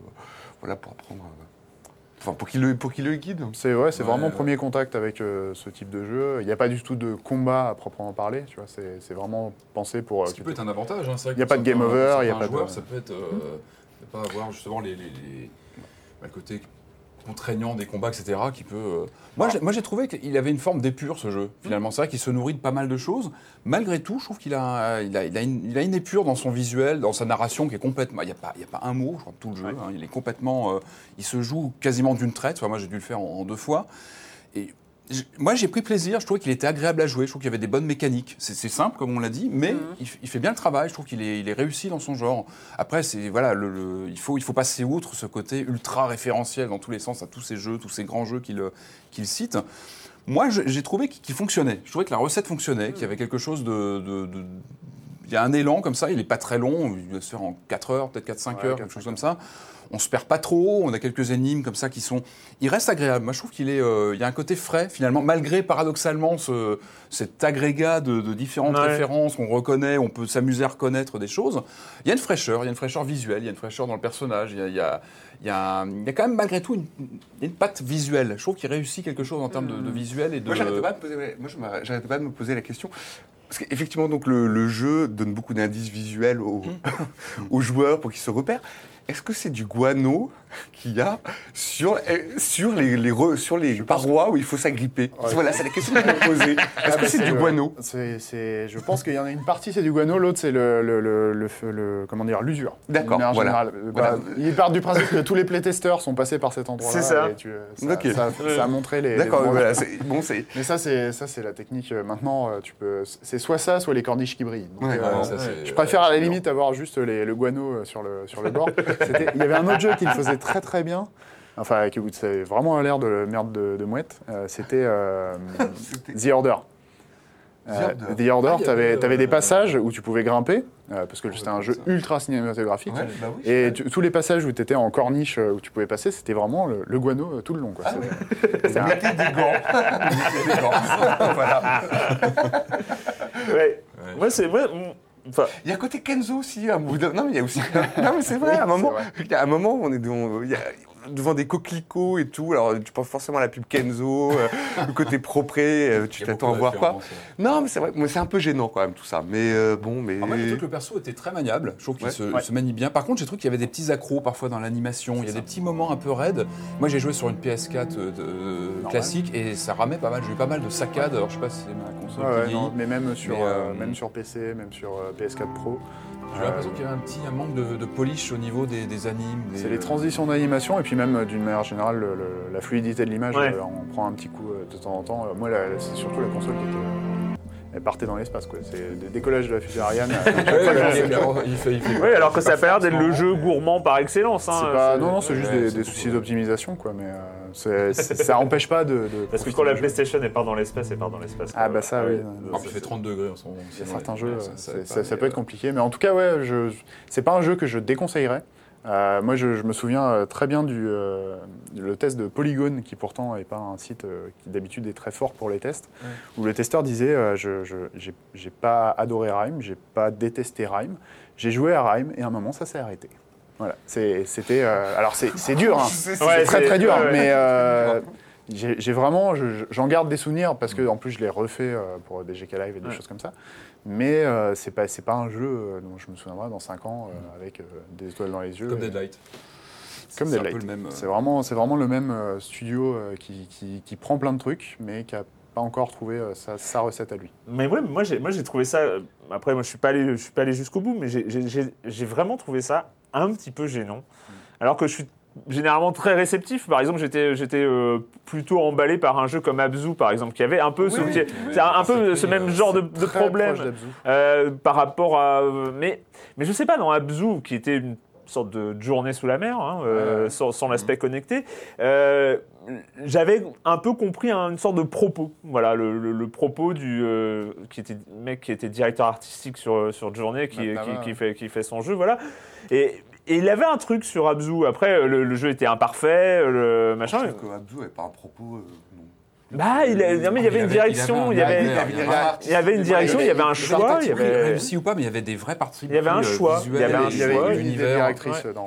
voilà, pour apprendre. euh, Enfin, pour qu'il le, pour qu'il le guide. C'est ouais, c'est Ouais, vraiment ouais. premier contact avec euh, ce type de jeu. Il n'y a pas du tout de combat à proprement parler. Tu vois, c'est c'est vraiment pensé pour. euh, Ce qui peut être un avantage. Hein. c'est vrai Il y a pas de pour game over, pour il y a pas de- joueurs, Ça peut être. euh, pas avoir justement les, les, les- bah, le côté contraignant des combats, etc. qui peut. euh, Moi, j'ai- moi, j'ai trouvé qu'il avait une forme d'épure ce jeu. Finalement, c'est vrai qu'il se nourrit de pas mal de choses. Malgré tout, je trouve qu'il a, il a, il a, une, il a une épure dans son visuel, dans sa narration qui est complètement. Il n'y a, pas- il y a pas un mot, je crois, de tout le jeu. hein. il est complètement. euh, il se joue quasiment d'une traite. Enfin, moi, j'ai dû le faire en, en deux fois. Et moi, j'ai pris plaisir. Je trouvais qu'il était agréable à jouer. Je trouve qu'il y avait des bonnes mécaniques. C'est simple, comme on l'a dit, mais il, f- il fait bien le travail. Je trouve qu'il est, il est réussi dans son genre. Après, c'est voilà, le, le- il faut il faut passer outre ce côté ultra référentiel dans tous les sens à tous ces jeux, tous ces grands jeux qu'il qu'il cite. Moi, j'ai trouvé qu'il fonctionnait. Je trouvais que la recette fonctionnait, qu'il y avait quelque chose de, de- de- il y a un élan comme ça. Il est pas très long. Il doit se faire en 4 heures, peut-être 4-5 Ouais, heures, 4-5 quelque chose comme ça. On se perd pas trop. On a quelques énigmes comme ça qui sont. Il reste agréable. Moi, je trouve qu'il est. euh, il y a un côté frais finalement, malgré paradoxalement ce, cet agrégat de, de différentes Ouais. références qu'on reconnaît. On peut s'amuser à reconnaître des choses. Il y a une fraîcheur. Il y a une fraîcheur visuelle. Il y a une fraîcheur dans le personnage. Il y a, il y a, il y a, un- il y a quand même malgré tout une, patte visuelle. Je trouve qu'il réussit quelque chose en termes de, de visuel et de. Moi, j'arrêtais pas, pas de me poser la question. Parce qu'effectivement, donc, le, le jeu donne beaucoup d'indices visuels aux, *laughs* aux joueurs pour qu'ils se repèrent. Est-ce que c'est du guano qu'il y a sur, eh, sur les, les re- sur les parois où il faut s'agripper Voilà, c'est la question que je me posais. *laughs* Est-ce Ah, que c'est du guano c'est- c'est- Je pense qu'il y en a une partie, c'est du guano, l'autre, c'est le, le, le, le- le- comment dire, l'usure. D'accord, voilà. Euh, Voilà. bah, Ils partent du principe que tous les playtesters sont passés par cet endroit-là. C'est ça. et tu- ça, Ok. ça, *laughs* ça a montré les. D'accord, voilà, bon, c'est. Mais ça, c'est ça, c'est la technique. euh, Maintenant, euh, tu peux. C'est soit ça, soit les corniches qui brillent. Donc, Ouais, euh, ça, je préfère à la limite avoir juste les- le guano euh, sur le, sur le bord. *laughs* C'était- Il y avait un autre jeu qui le faisait très très bien. Enfin, qui c'est vraiment l'air de merde de, de mouette. Euh, C'était euh, The Order. Euh, Order. The Order, Ah, tu avais, des euh, passages où tu pouvais grimper, euh, parce que c'était un jeu ça. ultra cinématographique. Ouais, bah oui, Et tu- tous les passages où tu étais en corniche, où tu pouvais passer, c'était vraiment le, le guano tout le long. Quoi. C'était- c'était un- Mettez des gants. *laughs* Mettez des gants. *laughs* voilà. Ouais. Moi, c'est. moi, Enfin, Il y a un côté Kenzo aussi. à un d'un- Non, mais il y a aussi. *laughs* Non, mais c'est vrai. à un moment, vrai. il y a un moment, où on est devant, il y a- devant des coquelicots et tout. Alors, tu penses forcément à la pub Kenzo, euh, *laughs* le côté propre. euh, tu t'attends à voir quoi ouais. Non, mais c'est vrai. C'est un peu gênant quand même tout ça. Mais euh, bon, mais. Moi, j'ai trouvé que le perso était très maniable. Je trouve qu'il Ouais. se, Ouais. se manie bien. Par contre, j'ai trouvé qu'il y avait des petits accros parfois dans l'animation. Il y a des petits moments un peu raides. Moi, j'ai joué sur une PS4 de- de- classique et ça ramait pas mal. J'ai eu pas mal de saccades. Alors, je sais pas si c'est ma console Ouais, qui non, mais même sur, Mais, euh, euh, même sur PC, même sur euh, PS4 Pro. J'ai l'impression qu'il y avait un petit un manque de, de polish au niveau des, des animes. des- C'est les transitions d'animation et puis même euh, d'une manière générale le- le- la fluidité de l'image, Ouais. euh, on prend un petit coup euh, de temps en temps. Moi, c'est surtout la console qui était, elle partait dans l'espace quoi. C'est des décollages de la fusée Ariane. *laughs* oui, alors que ça a pas l'air d'être le jeu gourmand par excellence. Hein, pas, non, non, c'est juste ouais, des, soucis d'optimisation quoi, mais euh, ça empêche pas de. de Parce que quand la. PlayStation elle part dans l'espace, elle part dans l'espace. Ah, bah ça, oui. Ah, puis il fait 30 degrés en ce moment. Il y a Sinon, certains jeux, ça- peut être compliqué. Mais en tout cas, ouais, je, c'est pas un jeu que je déconseillerais. Euh, moi, je, je me souviens euh, très bien du euh, le test de Polygon, qui pourtant n'est pas un site euh, qui d'habitude est très fort pour les tests, où le testeur disait je, j'ai pas adoré Rime, j'ai pas détesté Rime, j'ai joué à Rime et à un moment ça s'est arrêté. Voilà, c'était. alors c'est, dur, hein. *laughs* C'est- Ouais, très très dur, ouais, mais j'ai, vraiment, je- j'en garde des souvenirs parce que en plus je l'ai refait pour des GK Live et des choses comme ça. Mais euh, c'est pas, c'est pas un jeu euh, dont je me souviendrai dans 5 ans euh, avec euh, des étoiles dans les yeux. Comme Et- Deadlight. Comme C'est un Deadlight. peu le même. euh, C'est vraiment, c'est vraiment le même euh, studio euh, qui, qui- qui prend plein de trucs, mais qui a pas encore trouvé euh, sa, sa recette à lui. Mais ouais, moi j'ai, moi j'ai trouvé ça. euh, Après, moi je suis pas allé, je suis pas allé jusqu'au bout, mais j'ai, j'ai- j'ai- j'ai vraiment trouvé ça un petit peu gênant. Alors que je suis généralement très réceptif. Par exemple, j'étais, j'étais euh, plutôt emballé par un jeu comme Abzu, par exemple, qui avait un peu ce, Oui, qui- oui, c'est un, un peu c'est ce pris, même genre de, problème. Euh, par rapport à. Mais, mais je sais pas, dans Abzu, qui était une sorte de journée sous la mer, hein, euh, sans, sans l'aspect connecté, j'avais un peu compris un- une sorte de propos. Voilà, le, le- le propos du qui était, mec qui était directeur artistique sur, sur Journée, qui, fait, qui fait son jeu, voilà. Et, et il avait un truc sur Abzu. Après, le, le jeu était imparfait, le machin. Je trouve qu'Abdou n'avait pas un propos. euh, non. Bah, il, a- non, mais il y avait une direction, il y avait, il y avait une direction, il y avait un choix, il y avait. réussi ou pas, mais il y avait des vrais parties. Il y avait un euh, choix, il y avait un choix, l'univers.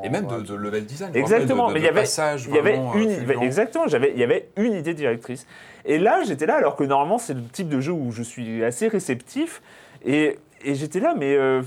Et même de, Abzu. de level design. Exactement, mais il y avait, il y avait une, euh, exactement, j'avais, il y avait une idée directrice. Et là, j'étais là, alors que normalement, c'est le type de jeu où je suis assez réceptif, et, et j'étais là, mais euh,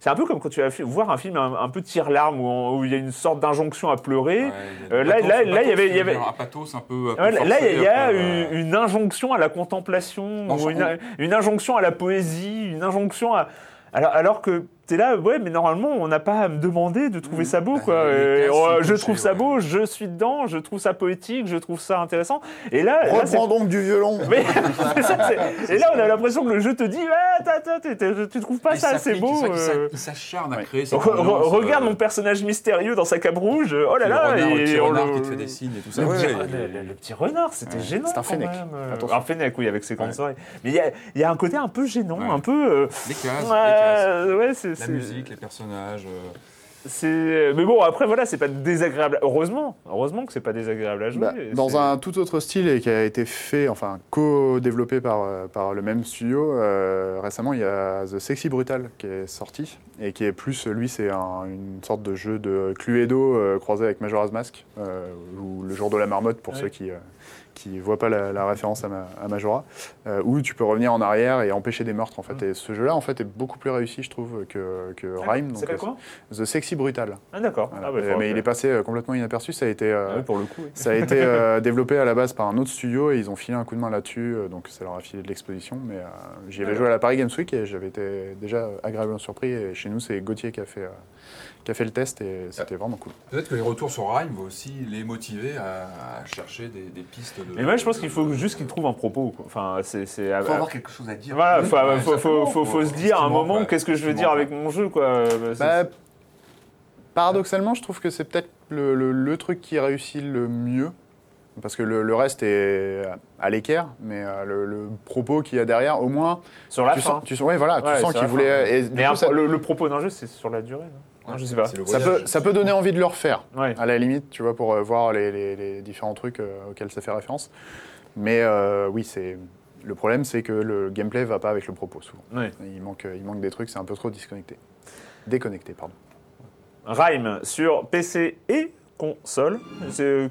c'est un peu comme quand tu vas voir un film un, un peu tire-larme où, il y a une sorte d'injonction à pleurer. Ouais, y Euh, là- là- là, il y avait- il y avait- un pathos un peu. un peu Ouais, là, il y a un peu, une, euh, une injonction à la contemplation, Non, ou je- une, une injonction à la poésie, une injonction à. Alors, alors que t'es là, ouais, mais normalement, on n'a pas à me demander de trouver ça beau, Bah, quoi. Et, sont je trouve ça ouais. beau, je suis dedans, je trouve ça poétique, je trouve ça intéressant. Et là, Reprends donc du violon. *laughs* mais ça, et là, on a l'impression que le jeu te dit, ouais, t'as- t'as- t'es- t'es- tu trouves pas Il ça assez beau. il s'acharne à Ouais. créer cette Re- regarde euh, mon personnage mystérieux dans sa cape rouge. Oh là le là, renard, le et petit on renard le- qui te fait des signes et tout ça. Le, petit, renard, c'était gênant. C'est un fennec. Un fennec, oui, avec ses grandes oreilles. Mais il y a, un côté un peu gênant, un peu. euh, cases, ouais, c'est. La musique, les personnages. euh, c'est- Mais bon, après, voilà, c'est pas désagréable. Heureusement, heureusement que c'est pas désagréable à jouer. Bah, dans un tout autre style et qui a été fait, enfin co-développé par, euh, par le même studio, euh, récemment il y a The Sexy Brutal qui est sorti et qui est plus, lui c'est un- une sorte de jeu de Cluedo euh, croisé avec Majora's Mask euh, ou le jour de la marmotte pour Ouais. ceux qui qui voient pas la, la référence à, ma- à Majora, euh, où tu peux revenir en arrière et empêcher des meurtres en fait. Et ce jeu-là en fait est beaucoup plus réussi je trouve que, que donc, s'appelle euh, quoi The Sexy Brutal. Ah, d'accord. Voilà. Ah, bah, mais que- il est passé euh, complètement inaperçu. Ça a été euh, Ah oui, pour le coup. oui. ça a été *laughs* euh, développé à la base par un autre studio et ils ont filé un coup de main là-dessus, donc ça leur a filé de l'exposition. Mais j'y avais joué à la Paris Games Week et j'avais été déjà agréablement surpris. Et chez nous, c'est Gauthier qui a fait, qui a fait le test et c'était vraiment cool. Peut-être que les retours sur Rhyme vont aussi les motiver à, à chercher des, des pistes de. Mais moi, je pense qu'il faut juste qu'ils trouvent un propos. quoi. Enfin, c'est. Il faut avoir quelque chose à dire. Voilà, faut, Ouais, faut, faut, simplement, faut- faut faut- se dire à un moment qu'est-ce que je veux dire avec mon jeu, quoi. Bah, paradoxalement, je trouve que c'est peut-être le, le- le truc qui réussit le mieux. Parce que le, le reste est à l'équerre, mais euh, le, le propos qu'il y a derrière, au moins, sur la tu fin. sens, tu ouais, voilà, Ouais, tu sens qu'il voulait. et Mais coup, un- ça- le, le propos d'un jeu, c'est sur la durée, non? Non, Je sais pas. Ça peut, ça peut donner envie de le refaire. Ouais. à la limite, tu vois, pour euh, voir les, les- les différents trucs euh, auxquels ça fait référence. Mais euh, oui, c'est le problème, c'est que le gameplay va pas avec le propos souvent. Ouais. Il manque, il manque des trucs, c'est un peu trop disconnecté. Déconnecté, pardon. Rhyme sur PC et console. Euh,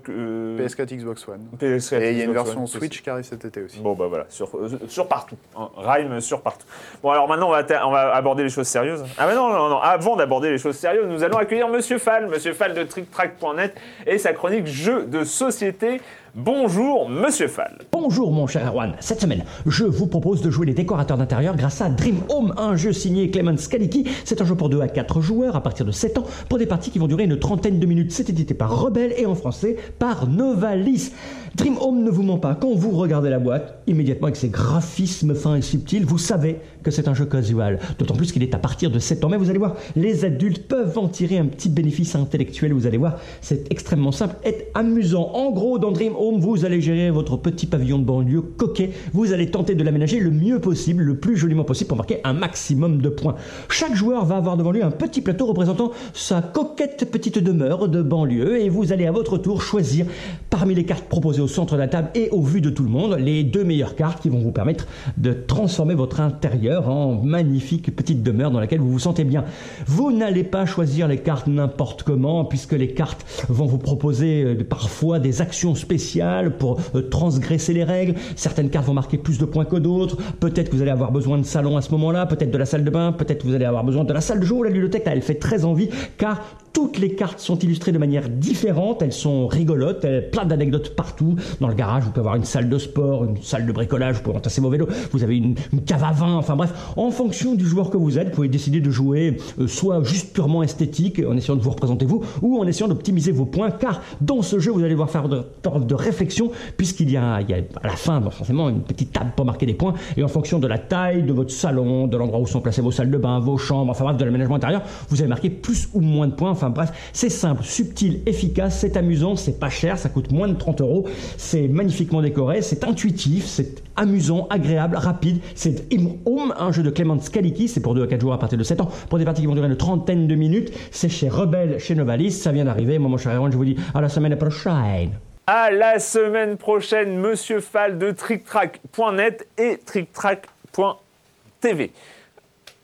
PS4, Xbox One. PS4, Et il y a une version One, Switch qui arrive cet été aussi. Bon bah voilà, sur, euh, sur partout. hein. Rhyme sur partout. Bon alors maintenant on va, on va aborder les choses sérieuses. Ah bah non, non, non, avant d'aborder les choses sérieuses, nous allons accueillir Monsieur Fall, Monsieur Fall de TrickTrack.net et sa chronique jeux de société. Bonjour Monsieur Fall. Bonjour mon cher Erwan, cette semaine, je vous propose de jouer les décorateurs d'intérieur grâce à Dream Home, un jeu signé Clemens Skaliki. C'est un jeu pour 2 à 4 joueurs à partir de 7 ans pour des parties qui vont durer une trentaine de minutes. C'est édité par Rebelle et en français par Novalis. Dream Home ne vous ment pas, quand vous regardez la boîte, immédiatement avec ses graphismes fins et subtils, vous savez que c'est un jeu casual. D'autant plus qu'il est à partir de 7 ans. Mais vous allez voir, les adultes peuvent en tirer un petit bénéfice intellectuel. Vous allez voir, c'est extrêmement simple et amusant. En gros, dans Dream Home, vous allez gérer votre petit pavillon de banlieue coquet. Vous allez tenter de l'aménager le mieux possible, le plus joliment possible pour marquer un maximum de points. Chaque joueur va avoir devant lui un petit plateau représentant sa coquette petite demeure de banlieue et vous allez à votre tour choisir parmi les cartes proposées au centre de la table et au vu de tout le monde les deux meilleures cartes qui vont vous permettre de transformer votre intérieur en magnifique petite demeure dans laquelle vous vous sentez bien. Vous n'allez pas choisir les cartes n'importe comment puisque les cartes vont vous proposer euh, parfois des actions spéciales pour euh, transgresser les règles. Certaines cartes vont marquer plus de points que d'autres. Peut-être que vous allez avoir besoin de salon à ce moment-là, peut-être de la salle de bain, peut-être que vous allez avoir besoin de la salle de ou la bibliothèque. Là, elle fait très envie car toutes les cartes sont illustrées de manière différente, elles sont rigolotes, elles, plein d'anecdotes partout. Dans le garage, vous pouvez avoir une salle de sport, une salle de bricolage, vous pouvez entasser vos vélos, vous avez une, cave à vin, enfin bref, en fonction du joueur que vous êtes, vous pouvez décider de jouer euh, soit juste purement esthétique, en essayant de vous représenter vous, ou en essayant d'optimiser vos points, car dans ce jeu, vous allez devoir faire de, de réflexion, puisqu'il y a, à la fin, forcément, une petite table pour marquer des points, et en fonction de la taille de votre salon, de l'endroit où sont placées vos salles de bain, vos chambres, enfin bref, de l'aménagement intérieur, vous allez marquer plus ou moins de points, enfin bref, c'est simple, subtil, efficace, c'est amusant, c'est pas cher, ça coûte moins de 30 euros, c'est magnifiquement décoré, c'est intuitif, c'est amusant, agréable, rapide, c'est Im Home, un jeu de Clément Skaliki, c'est pour 2 à 4 joueurs à partir de 7 ans, pour des parties qui vont durer une trentaine de minutes, c'est chez Rebelle, chez Novalis, ça vient d'arriver, moi mon cher Erwan, je vous dis à la semaine prochaine. À la semaine prochaine, Monsieur Fall de TrickTrack.net et TrickTrack.tv.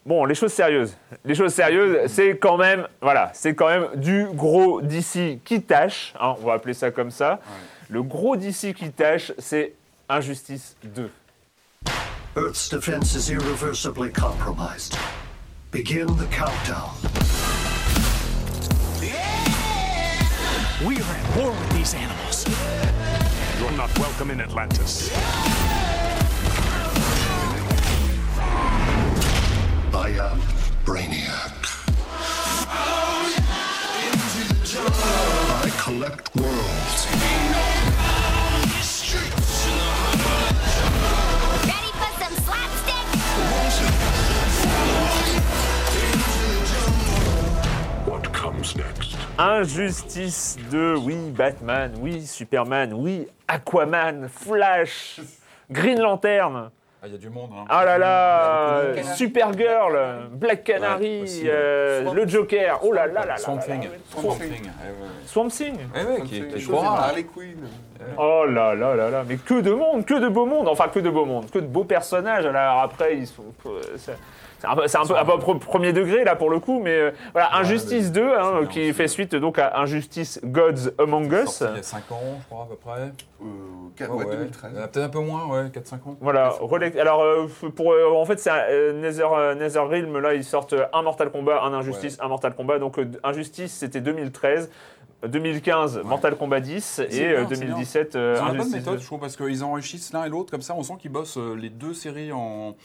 Bon, les choses sérieuses. Les choses sérieuses, c'est quand même, voilà, c'est quand même du gros d'ici qui tâche. hein, on va appeler ça comme ça. Le gros d'ici qui tâche, c'est Injustice 2. Earth's defense is irreversibly compromised. Begin the countdown. We are at war with these animals. You're not welcome in Atlantis. Injustice 2, oui, Batman, oui, Superman, oui, Aquaman, Flash, Green Lantern. Ah, il y a du monde. Hein. Ah là là, de- Supergirl, Black Canary, Ouais, aussi, euh, le Joker. Oh là là là. Swamp Thing. Swamp Thing. Swamp Thing. qui est-. Harley Quinn. Oh là là là là, mais que de monde, que de beau monde, enfin que de beau monde, que de beaux personnages. Alors après, ils sont. Euh, c'est- un peu, un peu, premier degré là pour le coup, mais euh, voilà, Injustice 2 hein, bien qui fait suite donc à Injustice Gods Among Us. Sorti il y a 5 ans, je crois, à peu près. Euh, quatre- Ouais, ouais, ouais. 2013. Euh, Peut-être un peu moins, ouais, 4-5 ans. Voilà, alors euh, pour, euh, en fait c'est euh, Nether, euh, NetherRealm, là ils sortent euh, un Mortal Kombat, un Injustice, un Mortal Kombat, donc euh, Injustice c'était 2013, euh, 2015 Mortal Kombat 10 C'est et euh, bien, c'est 2017 euh, Ils ont la bonne méthode, 2. je trouve, parce qu'ils enrichissent l'un et l'autre, comme ça on sent qu'ils bossent euh, les deux séries en,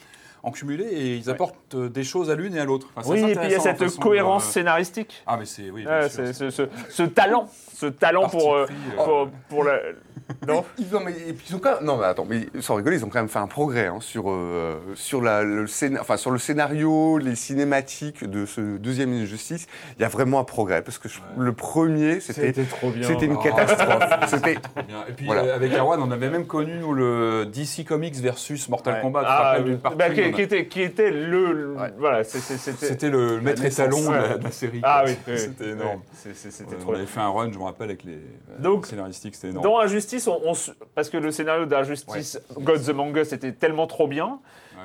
en cumulé et ils apportent euh, des choses à l'une et à l'autre. Enfin, Oui, et puis il y a cette façon, cohérence euh, scénaristique. Ah, mais c'est, oui, bien Ouais, sûr, c'est- c'est- ce, ce- ce talent, ce talent pour, euh, euh, pour, pour la... *laughs* Non Ils ont, mais, et puis ils ont quand même, non mais attends, mais sans rigoler, ils ont quand même fait un progrès hein, sur, euh, sur, la, le scéna- enfin, sur le scénario, les cinématiques de ce deuxième Injustice. Il y a vraiment un progrès parce que je- le premier, c'était trop bien. c'était une Ah, catastrophe. *laughs* c'était Trop bien. Et puis Voilà. euh, avec Erwan, on avait même connu nous, le DC Comics versus Mortal Ouais. Kombat. Ah, oui. partie, Bah, qui, a- qui était, qui était le... le- Ouais. Voilà, c'était... C'était le maître étalon de, la, Ouais. de la série. Ah quoi. oui, c'était oui. énorme. Ouais, C'était trop on avait fait un run, je me rappelle, avec les euh, Donc, scénaristiques, c'était énorme. Dans Injustice, on, on se- parce que le scénario d'Injustice Gods Among Us était tellement trop bien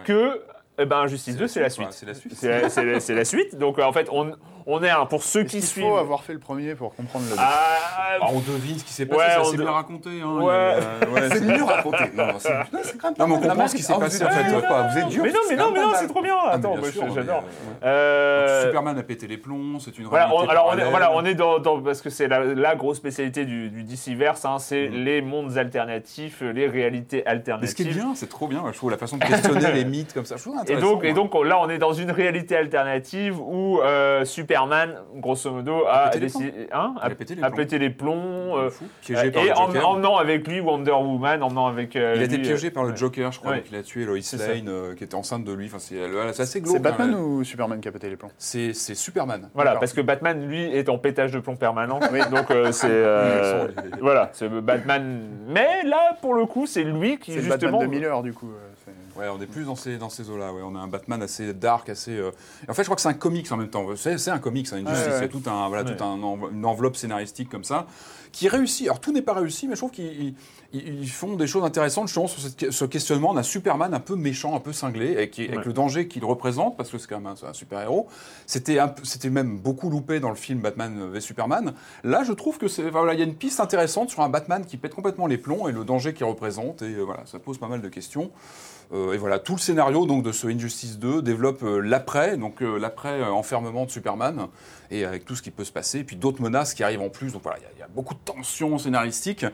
que eh ben, Injustice 2, c'est la suite. C'est la suite. C'est la, c'est la- c'est la *laughs* suite. Donc, euh, en fait, on, on est un, pour ceux qui suivent. faut avoir fait le premier pour comprendre le Ah, Ah, on devine ce qui s'est passé, de- bien raconté. Hein, Ouais. il a- *laughs* ouais, c'est mieux *laughs* raconté. Non, non, c'est non, c'est quand même Non, mais on comprend ce qui s'est Ah, passé, vous en êtes fait. Vous êtes dur. mais non, mais non, mais non, c'est trop bien. Ah, Attends, j'adore. euh, Euh, Superman a pété les plombs, c'est une Voilà, alors on est, parallèle. voilà, on est dans, dans- parce que c'est la, la grosse spécialité du, du DCverse, hein, c'est les mondes alternatifs, les réalités Mais alternatives. ce qui est bien, c'est trop bien, je trouve la façon de questionner les mythes comme ça. Je trouve ça Et donc, et moi. donc là, on est dans une réalité alternative où euh, Superman, grosso modo, a, pété les décidé, hein, a pété les a plombs. pété les plombs, euh. Piégé par et le en- Joker. emmenant avec lui Wonder Woman, emmenant avec. euh, Il a été lui, piégé euh, par le ouais. Joker, je crois, Ouais. donc il a tué Lois C'est. Lane, euh, qui était enceinte de lui. Enfin, c'est c'est assez glauque. C'est Batman hein, ou Superman qui a pété les plombs? C'est c'est Superman. Voilà, parce que Batman, lui, est en pétage de plomb permanent. *laughs* donc euh, c'est *laughs* euh, voilà, c'est Batman. Mais là, pour le coup, c'est lui qui C'est le justement. Batman de Miller, du coup. Ouais, on est plus dans ces, dans ces eaux-là. Ouais. On a un Batman assez dark, assez. euh, En fait, je crois que c'est un comics en même temps. C'est un comics, hein, une justice. ouais. Tout un, voilà, Ouais. tout un env- une enveloppe scénaristique comme ça qui réussit. Alors tout n'est pas réussi, mais je trouve qu'ils ils- ils font des choses intéressantes justement sur ce questionnement d'un Superman un peu méchant, un peu cinglé, avec Ouais. le danger qu'il représente, parce que c'est quand même un, un super-héros. C'était même beaucoup loupé dans le film Batman v Superman. Là, je trouve que enfin, voilà, il y a une piste intéressante sur un Batman qui pète complètement les plombs et le danger qu'il représente. Et euh, voilà, ça pose pas mal de questions. Euh, et voilà, tout le scénario donc de ce Injustice 2 développe euh, l'après, donc euh, l'après euh, enfermement de Superman, et avec tout ce qui peut se passer, et puis d'autres menaces qui arrivent en plus. Donc voilà, il y a- beaucoup de tensions scénaristiques.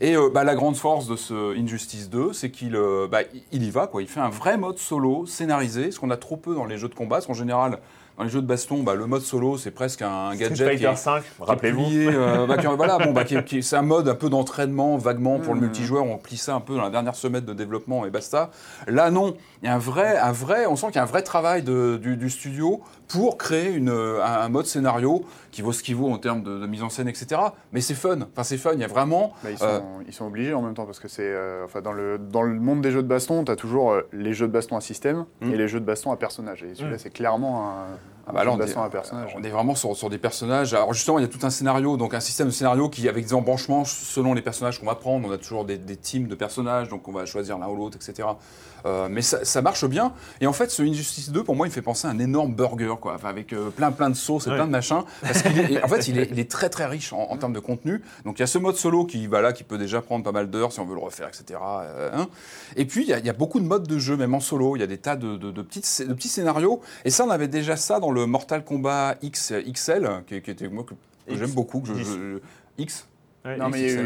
Et bah, la grande force de ce Injustice 2, c'est qu'il bah, il y va, quoi. Il fait un vrai mode solo scénarisé, ce qu'on a trop peu dans les jeux de combat. Parce qu'en général, dans les jeux de baston, bah, le mode solo, c'est presque un Street gadget qui Fighter est, 5, qui est rappelez-vous. euh, *laughs* bah, voilà, bon, bah, c'est un mode un peu d'entraînement, vaguement pour le Mhm. multijoueur. On plie ça un peu dans la dernière semaine de développement et basta. Là, non, il y a un vrai, un vrai, on sent qu'il y a un vrai travail de- du, du studio pour créer une, un, un mode scénario qui vaut ce qu'il vaut en termes de, de mise en scène, etc. Mais c'est fun. Enfin, c'est fun. Il y a vraiment. Bah, ils, sont, Euh, ils sont obligés en même temps parce que c'est euh, enfin dans le dans le monde des jeux de baston, tu as toujours euh, les jeux de baston à système Mm. et les jeux de baston à personnage. Et celui-là, Mm. c'est clairement un, Ah bah là, on est, baston à personnage. on est vraiment sur, sur des personnages. Alors justement, il y a tout un scénario, donc un système de scénario qui, avec des embranchements selon les personnages qu'on va prendre, on a toujours des, des teams de personnages, donc on va choisir l'un ou l'autre, etc. Euh, mais ça, ça marche bien. Et en fait, ce Injustice 2, pour moi, il fait penser à un énorme burger, quoi, Enfin, avec euh, plein plein de sauces et Ouais. plein de machins. Parce qu'il est, et en fait, il est, il est très très riche en, en termes de contenu. Donc il y a ce mode solo qui, va là, qui peut déjà prendre pas mal d'heures si on veut le refaire, etc. euh, hein. Et puis, il y, a, il y a beaucoup de modes de jeu, même en solo. Il y a des tas de, de- de petites, de petits scénarios. Et ça, on avait déjà ça dans le Mortal Kombat X, XL, qui, qui était, moi, que, que j'aime beaucoup. Que je, je- X Ouais, Non, mais il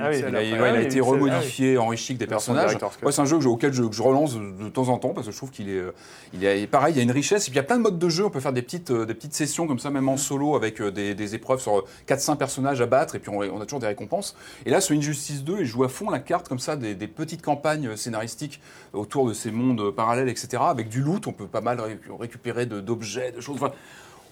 a Ah il a, il Ah a oui, été XL, ah remodifié, enrichi avec des personnages. Ouais, c'est un jeu que je- auquel je, que je relance de, temps en temps parce que je trouve qu'il est, euh, il est pareil, il y a une richesse. Et puis il y a plein de modes de jeu. On peut faire des petites, euh, des petites sessions comme ça, même en solo, avec euh, des, des épreuves sur 4-5 personnages à battre. Et puis on, on a toujours des récompenses. Et là, sur Injustice 2, il joue à fond la carte comme ça, des, des petites campagnes scénaristiques autour de ces mondes parallèles, etc. Avec du loot, on peut pas mal ré- récupérer de- d'objets, de choses. Enfin,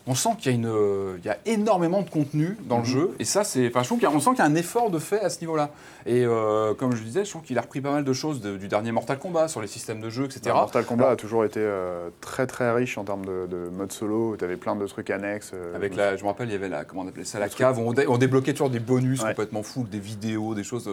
on sent qu'il y, a une, euh, il y a énormément de contenu dans le jeu. Et ça, c'est. Enfin, je trouve qu'il y a- on sent qu'il y a un effort de fait à ce niveau-là. Et euh, comme je le disais, je trouve qu'il a repris pas mal de choses de- du dernier Mortal Kombat sur les systèmes de jeu, etc. Mortal Kombat a toujours été euh, très très riche en termes de, de mode solo. Tu avais plein de trucs annexes. euh, Avec la, je me rappelle, il y avait la, comment on appelait ça, la cave. On, dé- on débloquait toujours des bonus Ouais. complètement fous, des vidéos, des choses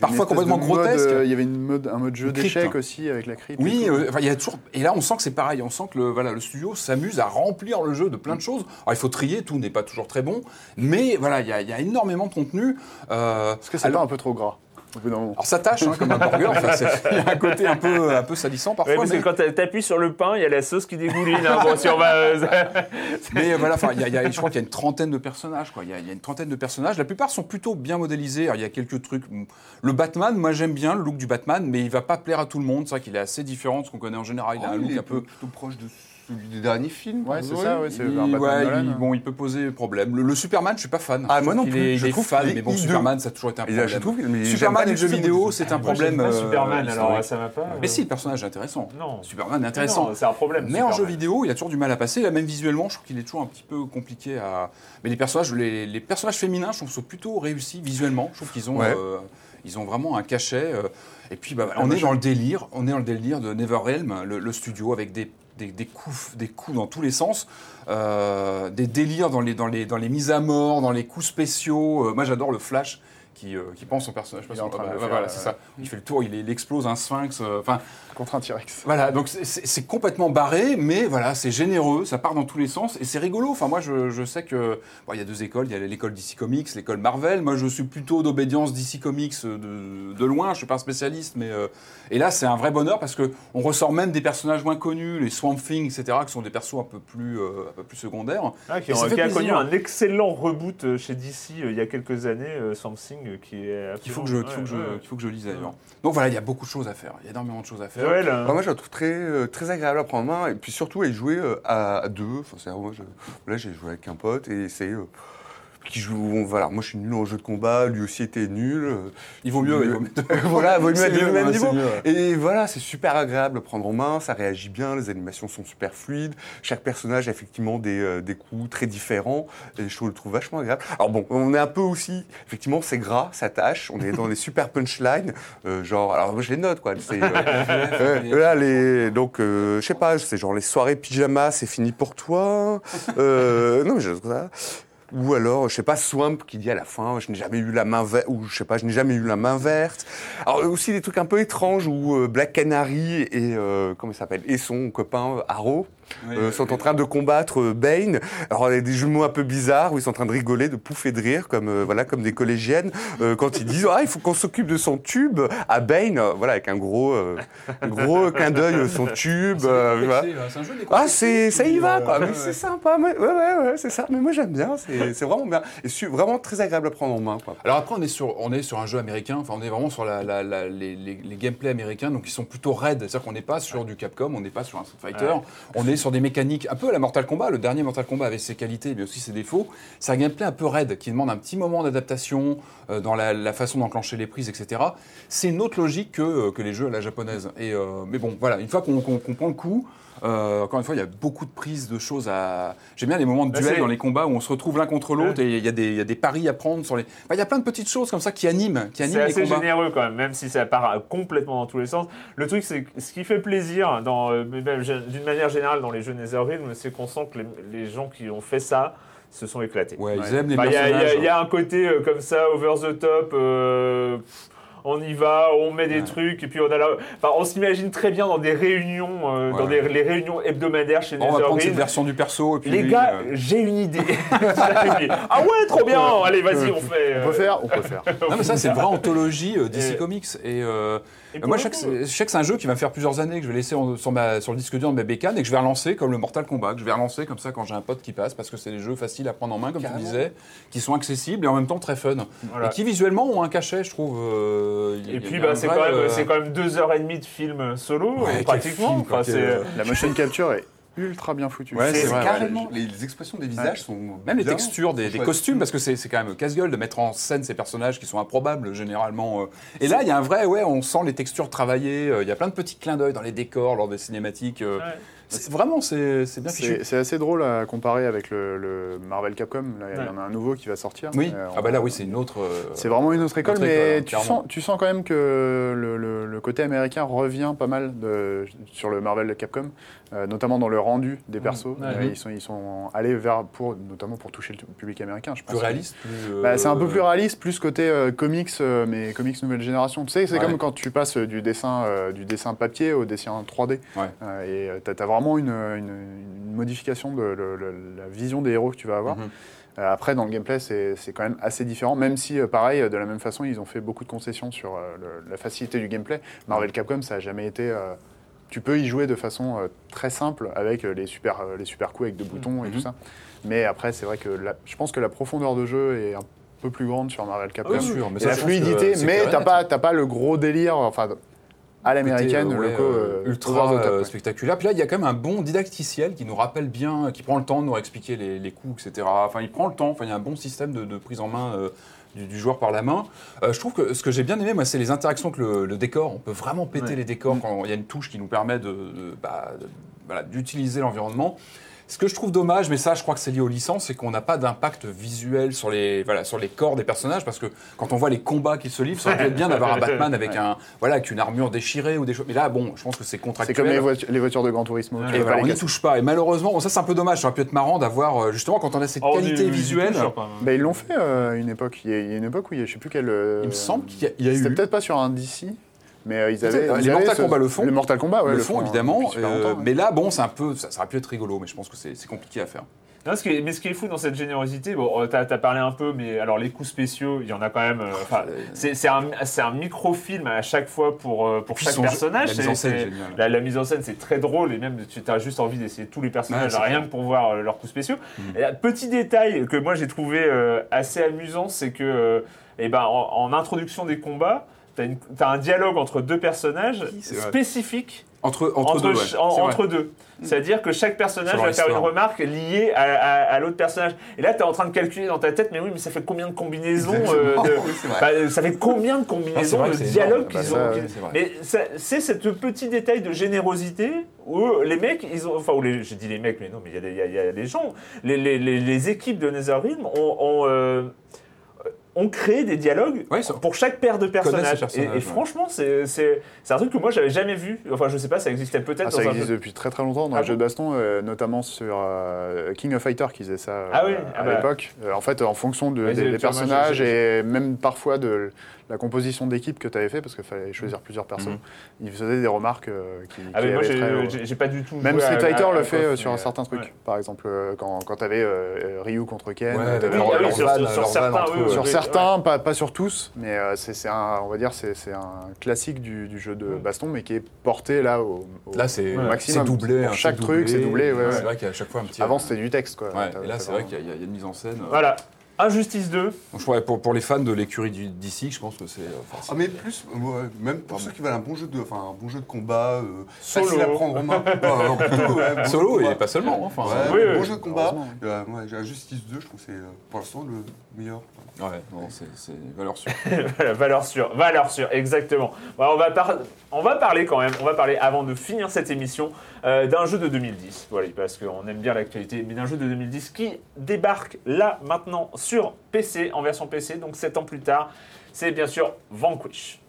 parfois complètement grotesques. Il y avait une mode, un mode jeu d'échecs aussi avec la crypte. et Oui, il y a toujours. Et là, on sent que c'est pareil. On sent que le, voilà, le studio s'amuse à remplir le jeu de plein de choses. Alors, il faut trier, tout n'est pas toujours très bon. Mais voilà, il y a, il y a énormément de contenu. Euh, Est-ce que c'est alors, pas un peu trop gras alors, ça tâche, hein, comme un burger. Enfin, *laughs* il y a un côté un peu, un peu salissant parfois. Ouais, parce mais... que quand t'a- t'appuies sur le pain, il y a la sauce qui dégouline. hein. Bon, si on va. euh, *laughs* Mais voilà, enfin, il y a- y a- je crois qu'il y a une trentaine de personnages. Il, y a, y a une trentaine de personnages. La plupart sont plutôt bien modélisés. Alors, il y a quelques trucs. Le Batman, moi j'aime bien le look du Batman, mais il va pas plaire à tout le monde. C'est vrai qu'il est assez différent de ce qu'on connaît en général. Il a Oh, un look il est un peu. plutôt proche de celui des derniers films. Ouais, c'est Oui. ça, ouais, c'est Il- ouais, il- bon, il peut poser problème. Le, le Superman, je suis pas fan. Ah, moi non plus. est- Je il est trouve fan, mais bon. Superman, ça a toujours été un problème. je trouve mais Superman et du le jeu vidéo, c'est un problème. euh, Superman, alors ça va pas. Mais si, le personnage est intéressant. Non. Superman est intéressant. C'est un problème. Mais en jeu vidéo, il a toujours du mal à passer. Là, même visuellement, je trouve qu'il est toujours un petit peu compliqué à. Mais les personnages, les, les personnages féminins, je trouve, sont plutôt réussis visuellement. Je trouve qu'ils ont, euh, ils ont vraiment un cachet. euh, et puis, bah, on est dans le délire. On est dans le délire de NeverRealm, le, le studio, avec des, des, des coups, des coups dans tous les sens, euh, des délires dans les, dans les, dans les mises à mort, dans les coups spéciaux. Euh, moi, j'adore le Flash. Qui, euh, qui pense son personnage. Il bah, bah, voilà, euh, ça. Il fait le tour, il, il explose un sphinx. Enfin, Contre un T-Rex. voilà, donc c'est- complètement barré, mais voilà, c'est généreux, ça part dans tous les sens et c'est rigolo. Enfin, moi, je, je sais que bon, il y a deux écoles, il y a l'école DC Comics, l'école Marvel. Moi, je suis plutôt d'obédience DC Comics euh, de, de loin. Je suis pas un spécialiste, mais euh, et là, c'est un vrai bonheur parce que on ressort même des personnages moins connus, les Swamp Thing, etc., qui sont des persos un peu plus, euh, un peu plus secondaires. Ah, qui, ont- a connu un excellent reboot chez DC euh, il y a quelques années, euh, Something, qui est. Qu'il faut que je, qu'il faut que je, qu'il faut que je lise d'ailleurs. Donc voilà, il y a beaucoup de choses à faire. Il y a énormément de choses à faire. Euh, Bah, moi, je la trouve très, euh, très agréable à prendre en main et puis surtout à y jouer euh, à, à deux. Enfin, c'est-à-dire, moi, je- là, j'ai joué avec un pote et c'est. Qui joue, on- voilà, moi je suis nul en jeu de combat, lui aussi était nul. euh, Il vaut mieux. il vaut *laughs* voilà, il vaut mieux être du même niveau. c'est mieux, ouais. Et voilà, c'est super agréable à prendre en main, ça réagit bien, les animations sont super fluides, chaque personnage a effectivement des, euh, des coups très différents, et je trouve, le trouve vachement agréable. Alors bon, on est un peu aussi, effectivement, c'est gras, ça tâche, on est dans des super punchlines, euh, genre, alors moi je les note, quoi. C'est, euh, là, les, donc, je sais pas, c'est genre les soirées pyjama, c'est fini pour toi. Non, mais je, ça. Ou alors, je sais pas, Swamp qui dit à la fin, je n'ai jamais eu la main verte, ou je sais pas, je n'ai jamais eu la main verte. Alors aussi des trucs un peu étranges où euh, Black Canary et euh, comment il s'appelle et son copain euh, Arrow Oui, euh, sont en train de combattre euh, Bane. Alors il y a des mots un peu bizarres où ils sont en train de rigoler, de pouffer de rire comme euh, voilà comme des collégiennes euh, quand ils disent ah il faut qu'on s'occupe de son tube à Bane, voilà avec un gros gros *laughs* clin d'œil son tube. voilà. C'est un jeu des Ah, c'est, ça y va, quoi. Mais c'est sympa. mais- ouais, ouais, ouais, c'est ça. Mais moi, j'aime bien. C'est, vraiment bien. Et vraiment très agréable à prendre en main, quoi. Alors après, on est sur, on est sur un jeu américain, enfin on est vraiment sur la, la- la- les, les, les gameplays américains, donc ils sont plutôt raides. C'est-à-dire qu'on n'est pas sur du Capcom, on n'est pas sur un Street Fighter, on est sur des mécaniques un peu à la Mortal Kombat. Le dernier Mortal Kombat avait ses qualités, mais aussi ses défauts. C'est un gameplay un peu raide, qui demande un petit moment d'adaptation euh, dans la, façon d'enclencher les prises, etc. C'est une autre logique que, euh, que les jeux à la japonaise. Et, euh, mais bon, voilà, une fois qu'on qu'on- qu'on prend le coup, euh, encore une fois, il y a beaucoup de prises de choses à. J'aime bien les moments de Bah, duel c'est- dans les combats où on se retrouve l'un contre l'autre et il y, a des- il y a des paris à prendre sur les. Enfin, il y a plein de petites choses comme ça qui animent, qui animent C'est les assez combats. généreux quand même, même si ça part euh, complètement dans tous les sens. Le truc, c'est que ce qui fait plaisir, dans, euh, d'une manière générale, dans les jeux NetherRealm, c'est qu'on sent que les, les gens qui ont fait ça se sont éclatés. Ouais, ils aiment les Enfin, Il y, y a- personnages. il y a un côté euh, comme ça, over the top. euh, pff, on y va, on met des Ouais. trucs, et puis on a la... enfin, on s'imagine très bien dans des réunions, euh, dans des, les réunions hebdomadaires chez On va prendre cette version du perso et puis Les lui, gars, euh, j'ai une idée. *laughs* ah ouais, trop bien. Allez, vas-y, on fait. On euh, peut faire On peut faire. Non mais ça c'est *laughs* une vraie anthologie euh, DC Et- Comics et, euh, euh, moi je sais, que c'est- je sais que c'est un jeu qui va me faire plusieurs années que je vais laisser en- sur, ma, sur le disque dur de ma bécane et que je vais relancer comme le Mortal Kombat que je vais relancer comme ça quand j'ai un pote qui passe parce que c'est des jeux faciles à prendre en main comme Carrément. tu disais qui sont accessibles et en même temps très fun Voilà. et qui visuellement ont un cachet je trouve euh, y Et y puis, bah, c'est vrai, quand, même- euh, c'est quand même deux heures et demie de film solo, Ouais, euh, pratiquement. film, quoi, Enfin, quel- c'est- La motion capture est ultra bien foutu. Ouais, c'est vrai, ouais. carrément. Les, les expressions des visages sont. Même les textures des, costumes, parce que c'est c'est quand même casse-gueule de mettre en scène ces personnages qui sont improbables généralement. euh. Et là, il y a un vrai, ouais, on sent les textures travaillées. euh, Il y a plein de petits clins d'œil dans les décors lors des cinématiques. euh. C'est- Vraiment, c'est c'est bien fichu. C'est assez drôle à comparer avec le, le Marvel Capcom. Là, il y en a un nouveau qui va sortir. Oui. Euh, Ah bah là, on- oui, c'est une autre. euh, C'est vraiment une autre école, mais école, hein, tu, clairement. sens, tu sens quand même que le, le- le côté américain revient pas mal de- sur le Marvel Capcom, euh, notamment dans le rendu des persos. ouais. Euh, ils, sont, ils sont allés vers, pour, notamment pour toucher le public américain, je pense. plus réaliste, plus. euh, Bah, c'est un peu plus réaliste, plus côté euh, comics, euh, mais comics nouvelle génération. Tu sais, c'est Ouais. comme quand tu passes du dessin, euh, du dessin papier au dessin 3D. Ouais. Euh, et tu as, vraiment une, une- une modification de le- le- la vision des héros que tu vas avoir. Mhm. Euh, après, dans le gameplay, c'est quand même assez différent, même si, euh, pareil, euh, de la même façon, ils ont fait beaucoup de concessions sur le- la facilité du gameplay. Marvel Capcom, ça n'a jamais été. tu peux y jouer de façon euh, très simple avec euh, les super, euh, les super coups avec deux boutons et Mhm. tout ça. Mais après, c'est vrai que la- je pense que la profondeur de jeu est un peu plus grande sur Marvel Capcom. Bien sûr, mais ça, la fluidité, mais t'as pas, pas le gros délire, enfin, à l'américaine, ouais, euh, euh, ultra euh, spectaculaire. Puis là, il y a quand même un bon didacticiel qui nous rappelle bien, qui prend le temps de nous expliquer les, les coups, etc. Enfin, il prend le temps. Enfin, il y a un bon système de, de prise en main euh, du, du joueur par la main. Euh, je trouve que ce que j'ai bien aimé, moi, c'est les interactions avec le, le décor. On peut vraiment péter Ouais. les décors quand il y a une touche qui nous permet de, de- bah, de- voilà, d'utiliser l'environnement. Ce que je trouve dommage, mais ça, je crois que c'est lié aux licences, c'est qu'on n'a pas d'impact visuel sur les, voilà, sur les corps des personnages, parce que quand on voit les combats qui se livrent, ça aurait pu être bien d'avoir un *laughs* Batman avec Ouais. un, voilà, avec une armure déchirée ou des choses. Mais là, bon, je pense que c'est C'est contractuel. comme les, voitures- les voitures de Gran Turismo. tu Et peux voilà, pas on les n'y touche pas. Et malheureusement, bon, ça c'est un peu dommage. Ça aurait pu être marrant d'avoir, euh, justement, quand on a cette Oh, qualité visuelle. même. Bah, ils l'ont fait euh, à une époque. Il y, a, il y a une époque où il y a, je sais plus quel. euh, Il me semble qu'il y a, il y a C'était eu. peut-être pas sur un DC, mais euh, ils Peut-être, avaient. ils les avaient Mortal ce- Kombat le font. Le Mortal Kombat, ouais, le le font font, évidemment, euh, mais là, bon, c'est un peu, ça, ça aurait pu être rigolo, mais je pense que c'est compliqué à faire. Non, ce qui est- mais ce qui est fou dans cette générosité, bon, euh, t'as as parlé un peu, mais alors les coups spéciaux, il y en a quand même. euh, c'est un, un microfilm à chaque fois pour, euh, pour chaque son personnage. la mise en scène est c'est- géniale. La, la mise en scène, c'est très drôle et même tu as juste envie d'essayer tous les personnages, Ouais, rien que pour voir euh, leurs coups spéciaux. Et, euh, petit détail que moi j'ai trouvé euh, assez amusant, c'est que euh, eh ben, en, en introduction des combats, tu as, un dialogue entre deux personnages c'est vrai. spécifiques Entre, entre, entre, deux, ouais, ch- en- c'est vrai. entre deux. C'est-à-dire que chaque personnage va faire une remarque liée à, à- à l'autre personnage. Et là, tu es en train de calculer dans ta tête, mais oui, mais ça fait combien de combinaisons euh, de- *laughs* Oui, bah, Ça fait combien de combinaisons vrai de dialogues qu'ils Bah, ont ça, qu'ils- ouais, c'est vrai. Mais ça- c'est ce petit détail de générosité où les mecs, ils ont, enfin, ou les, j'ai dit les mecs, mais non, mais il y a des- il y, a- il y a des gens, les, les- les- les équipes de Netherrealm ont, ont, euh, ont créé des dialogues Ouais, pour chaque paire de personnages. Et- personnages, et, ouais. franchement, c'est c'est- c'est un truc que moi, j'avais jamais vu. Enfin, je sais pas, ça existait peut-être Ah, ça existe depuis très très longtemps dans Ah les jeux de baston, euh, notamment sur euh, King of Fighter qui faisait ça euh, Ah oui, à ah bah. l'époque. Euh, en fait, en fonction de, des, personnages et même parfois de la composition d'équipe que tu avais fait, parce qu'il fallait choisir plusieurs persos, Mhm. il faisait des remarques euh, qui, Ah, qui mais moi, j'ai euh, j'ai- pas du tout. Même Street Fighter le fait euh, sur un certain truc. ouais. Par exemple, quand, quand tu avais Ryu contre Ken, Ouais, avec t'avais- leur- Oui, oui, leur sur, van, certains, oui, sur pas, pas sur tous, mais c'est un, on va dire, c'est un classique du, du jeu de baston, mais qui est porté là au, au- Là, c'est maximum. doublé. Pour chaque truc c'est doublé. ouais, C'est vrai qu'il y a à chaque fois un petit. Avant, c'était du texte, quoi. Là, c'est vrai qu'il y, a- une mise en scène. euh, Voilà. Injustice 2. Donc, je pour, pour les fans de l'écurie d'ici, je pense que c'est. euh, enfin, Ah, mais plus, ouais, même pour ceux qui veulent un bon jeu de, enfin, un bon jeu de combat, euh, Solo. facile à prendre en main. *laughs* Ouais, Solo et pas seulement. Enfin, Ouais, Oui, bon oui. jeu de combat. Euh, Injustice 2, je trouve que c'est euh, pour l'instant le meilleur. Ouais, c'est valeur sûre. *laughs* Valeur sûre, valeur sûre, exactement. On va parler quand même, on va parler avant de finir cette émission euh, d'un jeu de 2010. Voilà, parce qu'on aime bien l'actualité, mais d'un jeu de 2010 qui débarque là maintenant sur PC, en version PC, donc 7 ans plus tard. C'est bien sûr Vanquish.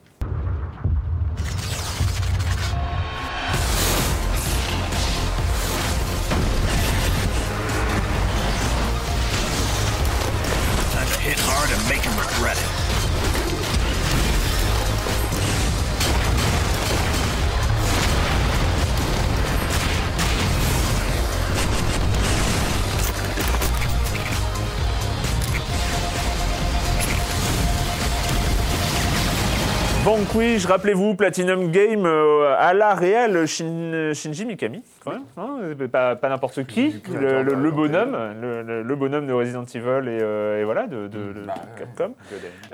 Vanquish, rappelez-vous, Platinum Game euh, à la réelle Shin- Shinji Mikami, quand même, hein, pas, pas n'importe qui, le, bonhomme, le, bonhomme de Resident Evil et, euh, et voilà, de, de- de- Bah, de Capcom.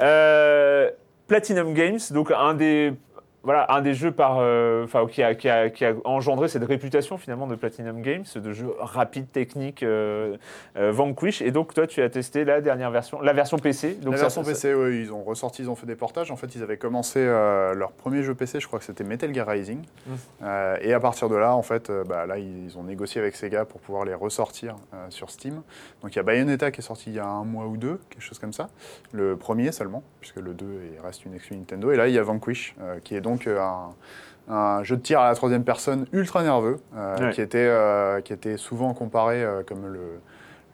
Euh, Platinum Games, donc un des, voilà, un des jeux par, euh, qui, a, qui, a, qui a engendré cette réputation finalement de Platinum Games, de jeu rapide, technique, euh, euh, Vanquish. Et donc toi, tu as testé la dernière version, la version PC. Donc la ça- version ça- PC, oui, ils ont ressorti, ils ont fait des portages. En fait, ils avaient commencé leur premier jeu PC, je crois que c'était Metal Gear Rising. Mmh. Euh, et à partir de là, en fait, bah, là, ils ont négocié avec Sega pour pouvoir les ressortir sur Steam. Donc il y a Bayonetta qui est sorti il y a un mois ou deux, quelque chose comme ça. Le premier seulement, puisque le 2 est- reste une exclu Nintendo. Et là, il y a Vanquish, qui est donc euh, un, un jeu de tir à la troisième personne ultra nerveux, euh, Ouais. qui, était, euh, qui était souvent comparé comme le,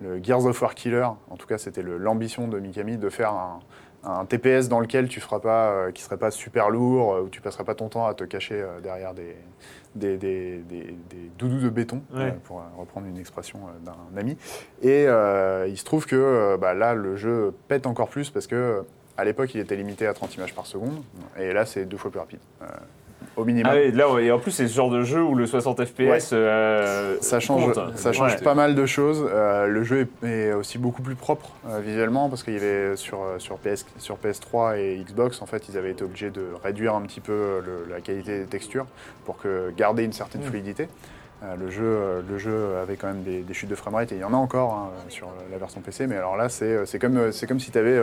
le Gears of War Killer. En tout cas, c'était l'ambition de Mikami de faire un, un TPS dans lequel tu feras pas, euh, qui serait pas super lourd, euh, où tu passerais pas ton temps à te cacher euh, derrière des, des, des- des- des doudous de béton, Ouais. pour reprendre une expression d'un ami. Et il se trouve que bah, là, le jeu pète encore plus parce que à l'époque, il était limité à 30 images par seconde, et là, c'est deux fois plus rapide, euh, au minimum. Ah oui, là, et en plus, c'est ce genre de jeu où le 60 FPS. euh, Ça change, compte. ça change Ouais. pas mal de choses. Euh, le jeu est, est aussi beaucoup plus propre euh, visuellement parce qu'il y avait sur, sur, PS, sur PS3 et Xbox, en fait, ils avaient été obligés de réduire un petit peu le- la qualité des textures pour que, garder une certaine Mm. fluidité. Euh, le, jeu, euh, le jeu avait quand même des, des chutes de framerate et il y en a encore hein, sur la version PC, mais alors là, c'est euh, comme, si tu avais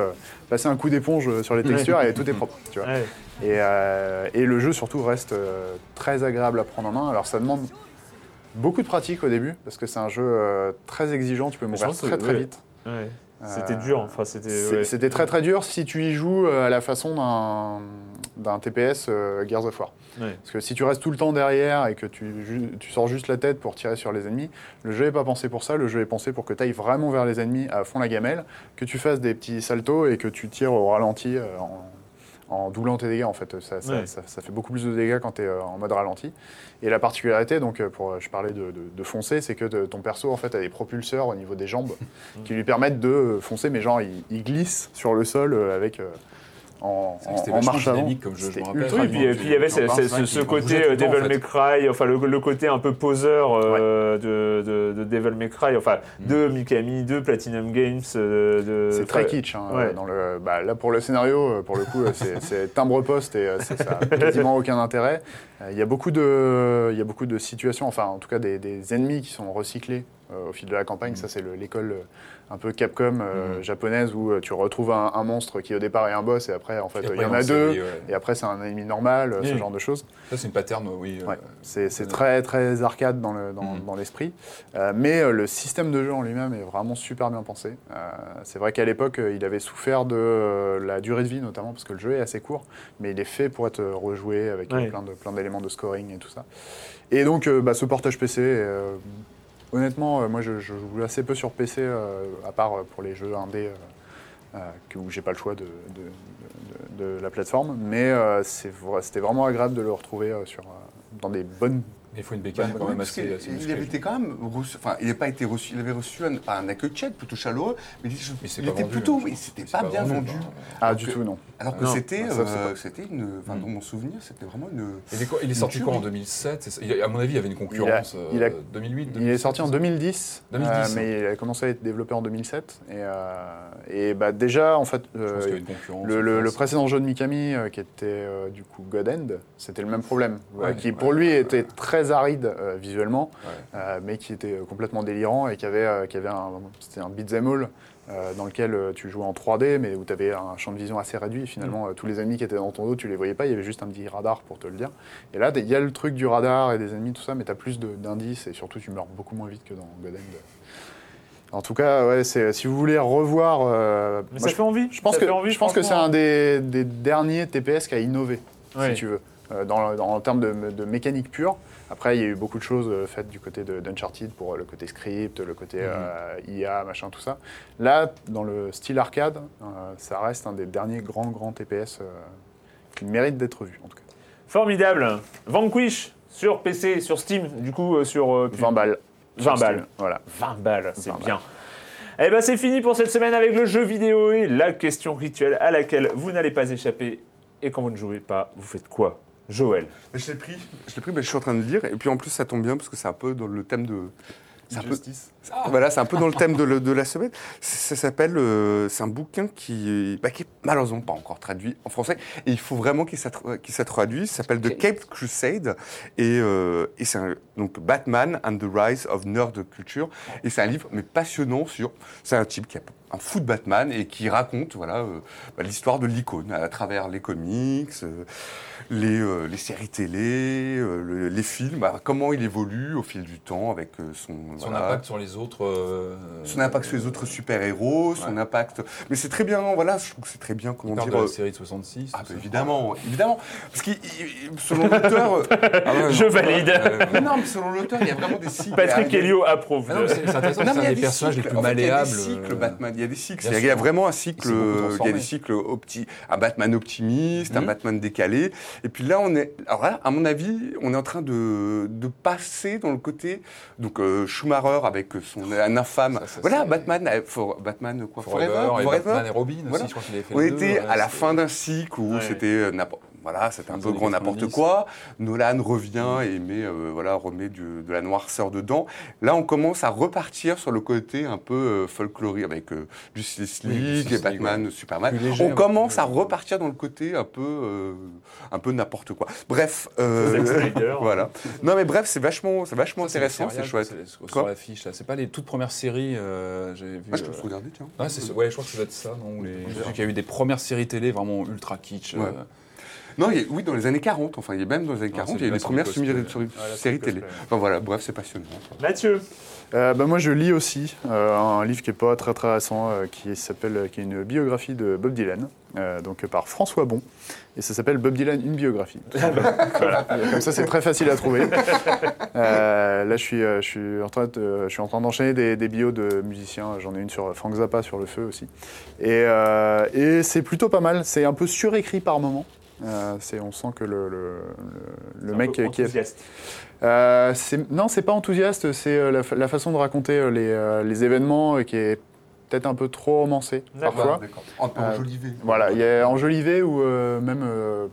passé un coup d'éponge sur les textures et tout est propre. Tu vois. Ouais. Et, euh, et le jeu surtout reste très agréable à prendre en main. Alors ça demande beaucoup de pratique au début parce que c'est un jeu très exigeant. Tu peux mourir très très ouais. vite. C'était Euh, dur. Enfin, c'était. Ouais. C'était très très dur si tu y joues euh, à la façon d'un TPS euh, Gears of War. Ouais. Parce que si tu restes tout le temps derrière et que tu, tu sors juste la tête pour tirer sur les ennemis, le jeu n'est pas pensé pour ça. Le jeu est pensé pour que tu ailles vraiment vers les ennemis à fond la gamelle, que tu fasses des petits saltos et que tu tires au ralenti euh, en, en doublant tes dégâts. En fait, ça, ça- Ouais. ça- ça fait beaucoup plus de dégâts quand tu es en mode ralenti. Et la particularité, donc, euh, pour, je parlais de, de- de foncer, c'est que de- ton perso en fait, a des propulseurs au niveau des jambes qui lui permettent de euh, foncer, mais genre il, il glisse sur le sol euh, avec. En, en- en marche avant. comme jeu, je me rappelle. Oui, puis, et puis il y avait ce, côté euh, Devil en May. Cry, enfin le, le côté un peu poseur euh, de, de, de Devil May Cry, enfin de Mikami, de Platinum Games. euh, de, C'est très kitsch. hein, ouais. dans le, bah, là, pour le scénario, pour le coup, c'est- timbre-poste et euh, c'est- ça n'a *laughs* quasiment aucun intérêt. Euh, Il y, a beaucoup de- il y a beaucoup de situations, enfin, en tout cas, des, des ennemis qui sont recyclés euh, au fil de la campagne. Ça, c'est le- l'école euh, un peu Capcom euh, japonaise où euh, tu retrouves un, un monstre qui, au départ, est un boss et après, en fait, il y en a deux. série, ouais. Et après, c'est un ennemi normal, euh, ce genre de choses. Ça, c'est une pattern, oui. Ouais. C'est c'est très, très arcade dans le- dans, Mhm. dans l'esprit. Euh, mais le système de jeu en lui-même est vraiment super bien pensé. C'est vrai qu'à l'époque, il avait souffert de la durée de vie, notamment parce que le jeu est assez court, mais il est fait pour être rejoué avec Ouais. plein de- plein d'éléments de scoring et tout ça. Et donc, bah, ce portage PC, honnêtement, euh, moi, je, joue assez peu sur PC, euh, à part euh, pour les jeux indés. où j'ai pas le choix de, la plateforme, mais c'était vraiment agréable de le retrouver dans des bonnes il faut une bécane quand Oui, même assez, assez il avait été quand même reçu, enfin, il n'a pas été reçu, il avait reçu un, pas un accueil tchèque plutôt chaleureux, mais il, Mais il pas était vendu, plutôt, hein, c'était pense. pas, C'est bien vendu. bah. Ah, Alors du que- tout, non. Alors que c'était, c'est euh, pas- c'était une, enfin, Mm. dans mon souvenir, c'était vraiment une. Il est, quoi- il est sorti quoi en tuerie. 2007 c'est ça Il a- À mon avis, il y avait une concurrence. il a- euh, 2008 Il est sorti en 2010. 2010, 2010, euh, mais il a commencé à être développé en 2007. Et, euh, et bah, déjà, en fait, euh, le, précédent jeu de Mikami, euh, qui était euh, du coup God End, c'était le même problème. Ouais, qui ouais, pour lui était très aride euh, visuellement, Ouais. euh, mais qui était complètement délirant et qui avait, euh, qui avait un, c'était un beat'em all. dans lequel tu jouais en 3D, mais où tu avais un champ de vision assez réduit. Mm. Finalement, euh, tous les ennemis qui étaient dans ton dos, tu les voyais pas. Il y avait juste un petit radar pour te le dire. Et là, il y a le truc du radar et des ennemis, tout ça, mais tu as plus d'indices et surtout, tu meurs beaucoup moins vite que dans God End. En tout cas, ouais, si vous voulez revoir. euh, Mais moi, ça je- fait envie. je pense ça que, fait envie, je pense que c'est un des, des derniers TPS qui a innové, si tu veux, euh, dans, dans- en termes de, de mécanique pure. Après, il y a eu beaucoup de choses euh, faites du côté de- d'Uncharted pour euh, le côté script, le côté euh, IA, machin, tout ça. Là, dans le style arcade, ça reste un des derniers grands, grands TPS qui mérite d'être vu, en tout cas. Formidable. Vanquish sur PC, sur Steam, du coup, sur. euh, 20 balles. 20 sur Steam, balles. Voilà. 20 balles, c'est 20 bien. Eh ben c'est fini pour cette semaine avec le jeu vidéo et la question rituelle à laquelle vous n'allez pas échapper. Et quand vous ne jouez pas, vous faites quoi? Joël. Je l'ai pris, je l'ai pris, mais je suis en train de lire, et puis en plus ça tombe bien parce que c'est un peu dans le thème de. C'est un peu, Voilà, c'est un peu dans le thème de, le- de la semaine. Ça, ça s'appelle, euh, c'est un bouquin qui, bah, qui est malheureusement pas encore traduit en français. Et il faut vraiment qu'il soit, traduit. Ça s'appelle The Cape Crusade. Et, euh, et c'est un- donc Batman and the Rise of Nerd Culture. Et c'est un livre mais passionnant sur. C'est un type qui a un fou de Batman et qui raconte voilà euh, bah, l'histoire de l'icône à travers les comics, euh, les, euh, les séries télé, euh, le- les films, bah, comment il évolue au fil du temps avec euh, son, Son voilà, impact sur les autres. euh, son impact sur les autres super-héros, son impact. Mais c'est très bien, voilà, je trouve que c'est très bien, comment on parle dire. de la série de 66. Ah, bah, évidemment, évidemment. Parce que selon l'auteur. *laughs* Ah ouais, Je non, valide. euh, mais non, mais selon l'auteur, il y a vraiment des cycles. Patrick Il Helio approuve. Ah non, mais c'est c'est intéressant, Non, c'est il un a des personnages les plus En fait, malléables. Il y a des cycles, Batman. Il y a des cycles. Il y a vraiment un Il cycle. beaucoup euh, Il y a des cycles opti, un Batman optimiste, un Mhm. Batman décalé. Et puis là, on est. Alors là, à mon avis, on est en train de, de passer dans le côté. Donc euh, Schumacher avec son un infâme. Ça, ça, voilà, Batman, euh, for- Batman quoi, Forever, et Forever. Batman et Robin Voilà. aussi, je crois qu'il avait fait On deux, était ouais, à la fin d'un cycle où Ouais. c'était n'importe- voilà, c'était un peu grand n'importe 90. quoi. Nolan revient et met euh, voilà remet du- de la noirceur dedans. Là, on commence à repartir sur le côté un peu euh, folklorique avec euh, Justice Oui, League Justice et League, Batman, Superman. Léger, on commence à repartir dans le côté un peu euh, un peu n'importe quoi. Bref, euh, *laughs* voilà. Non mais bref, c'est vachement c'est vachement Ça, c'est intéressant, c'est chouette. c'est Sur l'affiche, là. C'est pas les toutes premières séries, euh, j'ai vu. Ah, je peux euh, regarder, tiens. C'est, ouais, je crois que ça doit être ça, non ou les... Je sais qu'il y a eu des premières séries télé vraiment ultra kitsch. euh, Ouais. Non, il y a- oui, dans les années 40, enfin, il y a même dans les années Ah, 40, c'est il y a eu le des premières séries le télé. Enfin voilà, bref, c'est passionnant. Mathieu. Euh, bah, moi, je lis aussi euh, un livre qui est pas très très récent, euh, qui s'appelle, qui est une biographie de Bob Dylan, euh, donc par François Bon, et ça s'appelle Bob Dylan une biographie. voilà. Et Comme ça, c'est très facile à trouver. Euh, là, je suis, je suis en train, de- je suis en train d'enchaîner des, des bios de musiciens. J'en ai une sur Frank Zappa sur le feu aussi, et, euh, et c'est plutôt pas mal. C'est un peu surécrit par moment. Euh, c'est, on sent que le, le, mec qui est Enthousiaste. euh, c'est- non, c'est pas enthousiaste, c'est euh, la, la façon de raconter euh, les, euh, les événements qui est peut-être un peu trop romancé parfois. En, Euh, enjolivé. Voilà, il y a enjolivé ou euh, même, euh,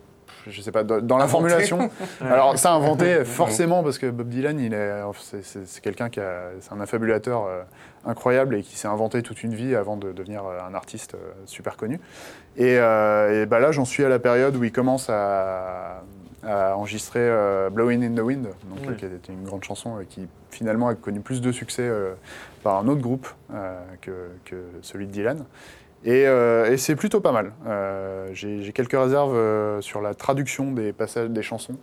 je sais pas, dans, la formulation. *laughs* Alors, ça inventé forcément parce que Bob Dylan, il est, c'est, quelqu'un qui a, c'est un affabulateur euh, incroyable et qui s'est inventé toute une vie avant de devenir euh, un artiste euh, super connu. Et, euh, et bah là, j'en suis à la période où il commence à, à enregistrer Blowing in the Wind, donc, qui était une grande chanson et qui finalement a connu plus de succès par un autre groupe que, que celui de Dylan. Et, euh, et c'est plutôt pas mal. Euh, J'ai quelques réserves euh, sur la traduction des passages des chansons.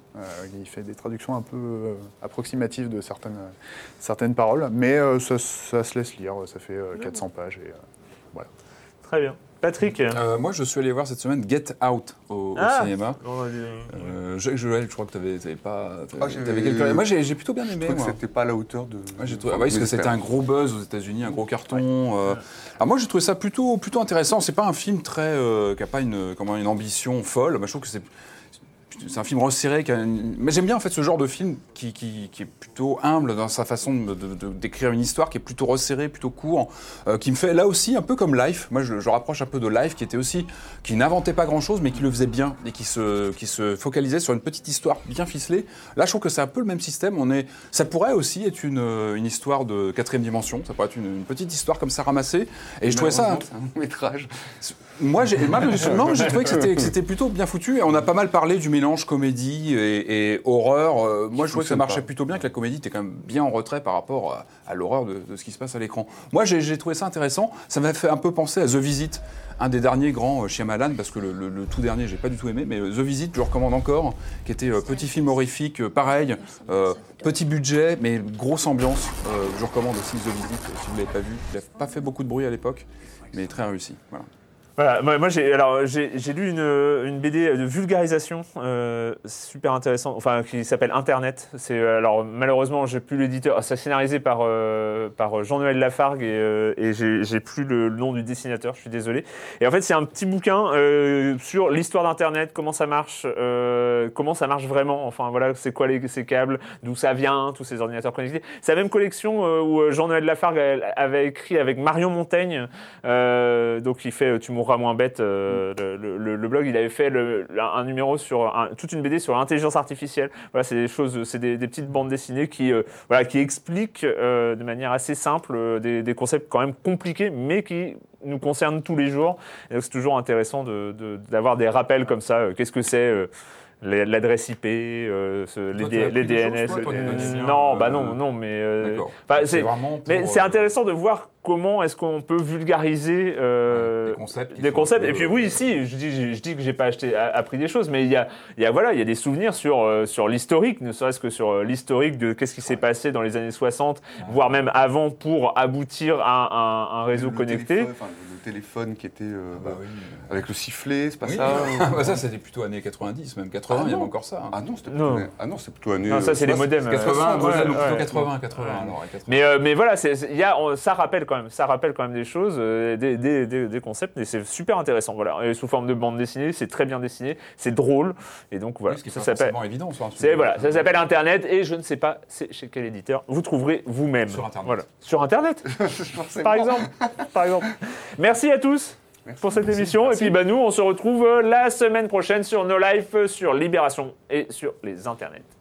Il fait des traductions un peu approximatives de certaines, certaines paroles, mais ça, ça se laisse lire. Ça fait euh, 400 pages. Et, euh, Très bien. Patrick. Euh, moi, je suis allé voir cette semaine Get Out au, au Ah. cinéma. Euh, je, je- je crois que tu avais, pas. Ah, quelques- Moi, j'ai plutôt bien Je aimé. trouvais que moi. c'était pas à la hauteur de. Ouais, j'ai trouvé, enfin, ah ouais, parce que c'était un gros buzz aux États-Unis, un gros carton. euh. Alors moi, j'ai trouvé ça plutôt, plutôt intéressant. C'est pas un film très, euh, qui a pas une, comment, une ambition folle. Moi, je trouve que c'est, c'est un film resserré. qui a une- Mais j'aime bien en fait ce genre de film qui, qui, qui est plutôt humble dans sa façon de, de- de- d'écrire une histoire, qui est plutôt resserré, plutôt court, euh, qui me fait là aussi un peu comme Life. Moi, je, je rapproche un peu de Life, qui était aussi, qui n'inventait pas grand-chose, mais qui le faisait bien et qui se, qui se focalisait sur une petite histoire bien ficelée. Là, je trouve que c'est un peu le même système. On est, ça pourrait aussi être une, une histoire de quatrième dimension. Ça pourrait être une, une petite histoire comme ça ramassée. Et je trouvais ça. Un long métrage. Moi, j'ai, non, trouvé que c'était plutôt bien foutu. Et on a pas mal parlé du mélange comédie et, et horreur. Euh, moi, je trouvais que ça marchait pas. plutôt bien, que la comédie était quand même bien en retrait par rapport à, à l'horreur de, de ce qui se passe à l'écran. Moi, j'ai, trouvé ça intéressant. Ça m'a fait un peu penser à The Visit, un des derniers grands euh, Shyamalan, parce que le, le- le tout dernier, j'ai pas du tout aimé, mais euh, The Visit, je le recommande encore, qui était petit film horrifique, pareil, euh, petit budget, mais grosse ambiance. Euh, je recommande aussi The Visit, si vous l'avez pas vu. Il a pas fait beaucoup de bruit à l'époque, mais très réussi. Voilà. Voilà, moi, j'ai alors j'ai lu une, une BD de vulgarisation euh, super intéressante, enfin qui s'appelle Internet. C'est euh, alors malheureusement j'ai plus l'éditeur, c'est scénarisé par euh, par Jean-Noël Lafargue et, euh, et j'ai plus le, nom du dessinateur, je suis désolé. Et en fait c'est un petit bouquin euh, sur l'histoire d'Internet, comment ça marche, euh, comment ça marche vraiment. Enfin voilà, c'est quoi les, ces câbles, d'où ça vient, tous ces ordinateurs connectés. C'est la même collection euh, où Jean-Noël Lafargue avait écrit avec Marion Montaigne, euh, donc il fait Tu mourras moins bête, euh, le, le- blog, il avait fait le- un numéro sur un- toute une BD sur l'intelligence artificielle. Voilà, c'est des choses, c'est des, des petites bandes dessinées qui, euh, voilà, qui expliquent euh, de manière assez simple euh, des, des concepts quand même compliqués, mais qui nous concernent tous les jours. Et donc c'est toujours intéressant de- de- d'avoir des rappels comme ça. Qu'est-ce que c'est L'adresse IP, euh, ce- les, D- choses, DNS. euh, non, euh, bah non, non, mais euh, C'est pour, intéressant de voir comment est-ce qu'on peut vulgariser euh, Des concepts des Et puis oui, si, je dis, je, je dis que j'ai pas acheté, appris des choses, mais il y a, il y a voilà, il y a des souvenirs sur sur l'historique, ne serait-ce que sur l'historique de qu'est-ce qui s'est passé dans les années 60, voire même avant, pour aboutir à un, un réseau Le connecté. téléphone, enfin, le téléphone qui était euh, Bah oui. avec le sifflet, c'est pas Oui. ça *laughs* Bah, ça, c'était plutôt années 90, même 80, Ah il y avait non. encore ça. hein. Ah non, c'était Non. plutôt, ah non, c'est plutôt année. Non, ça euh, c'est les 60. modems. euh, 80, ouais, ouais, ouais, plutôt ouais. 80, 80. alors, ouais, 80. Mais, euh, mais voilà, y a, on- ça rappelle quand même, ça rappelle quand même des choses, euh, des, des- des- des concepts, et c'est super intéressant. Voilà, et sous forme de bande dessinée, c'est très bien dessiné, c'est drôle, et donc voilà, Oui, ce ça s'appelle. évident sur un voilà, ça s'appelle Internet et je ne sais pas c'est chez quel éditeur. Vous trouverez vous-même. Sur Internet. Voilà, sur Internet, *laughs* par exemple, par exemple. Merci à tous. Pour cette émission. Et puis bah nous on se retrouve euh, la semaine prochaine sur No Life, euh, sur Libération et sur les internets.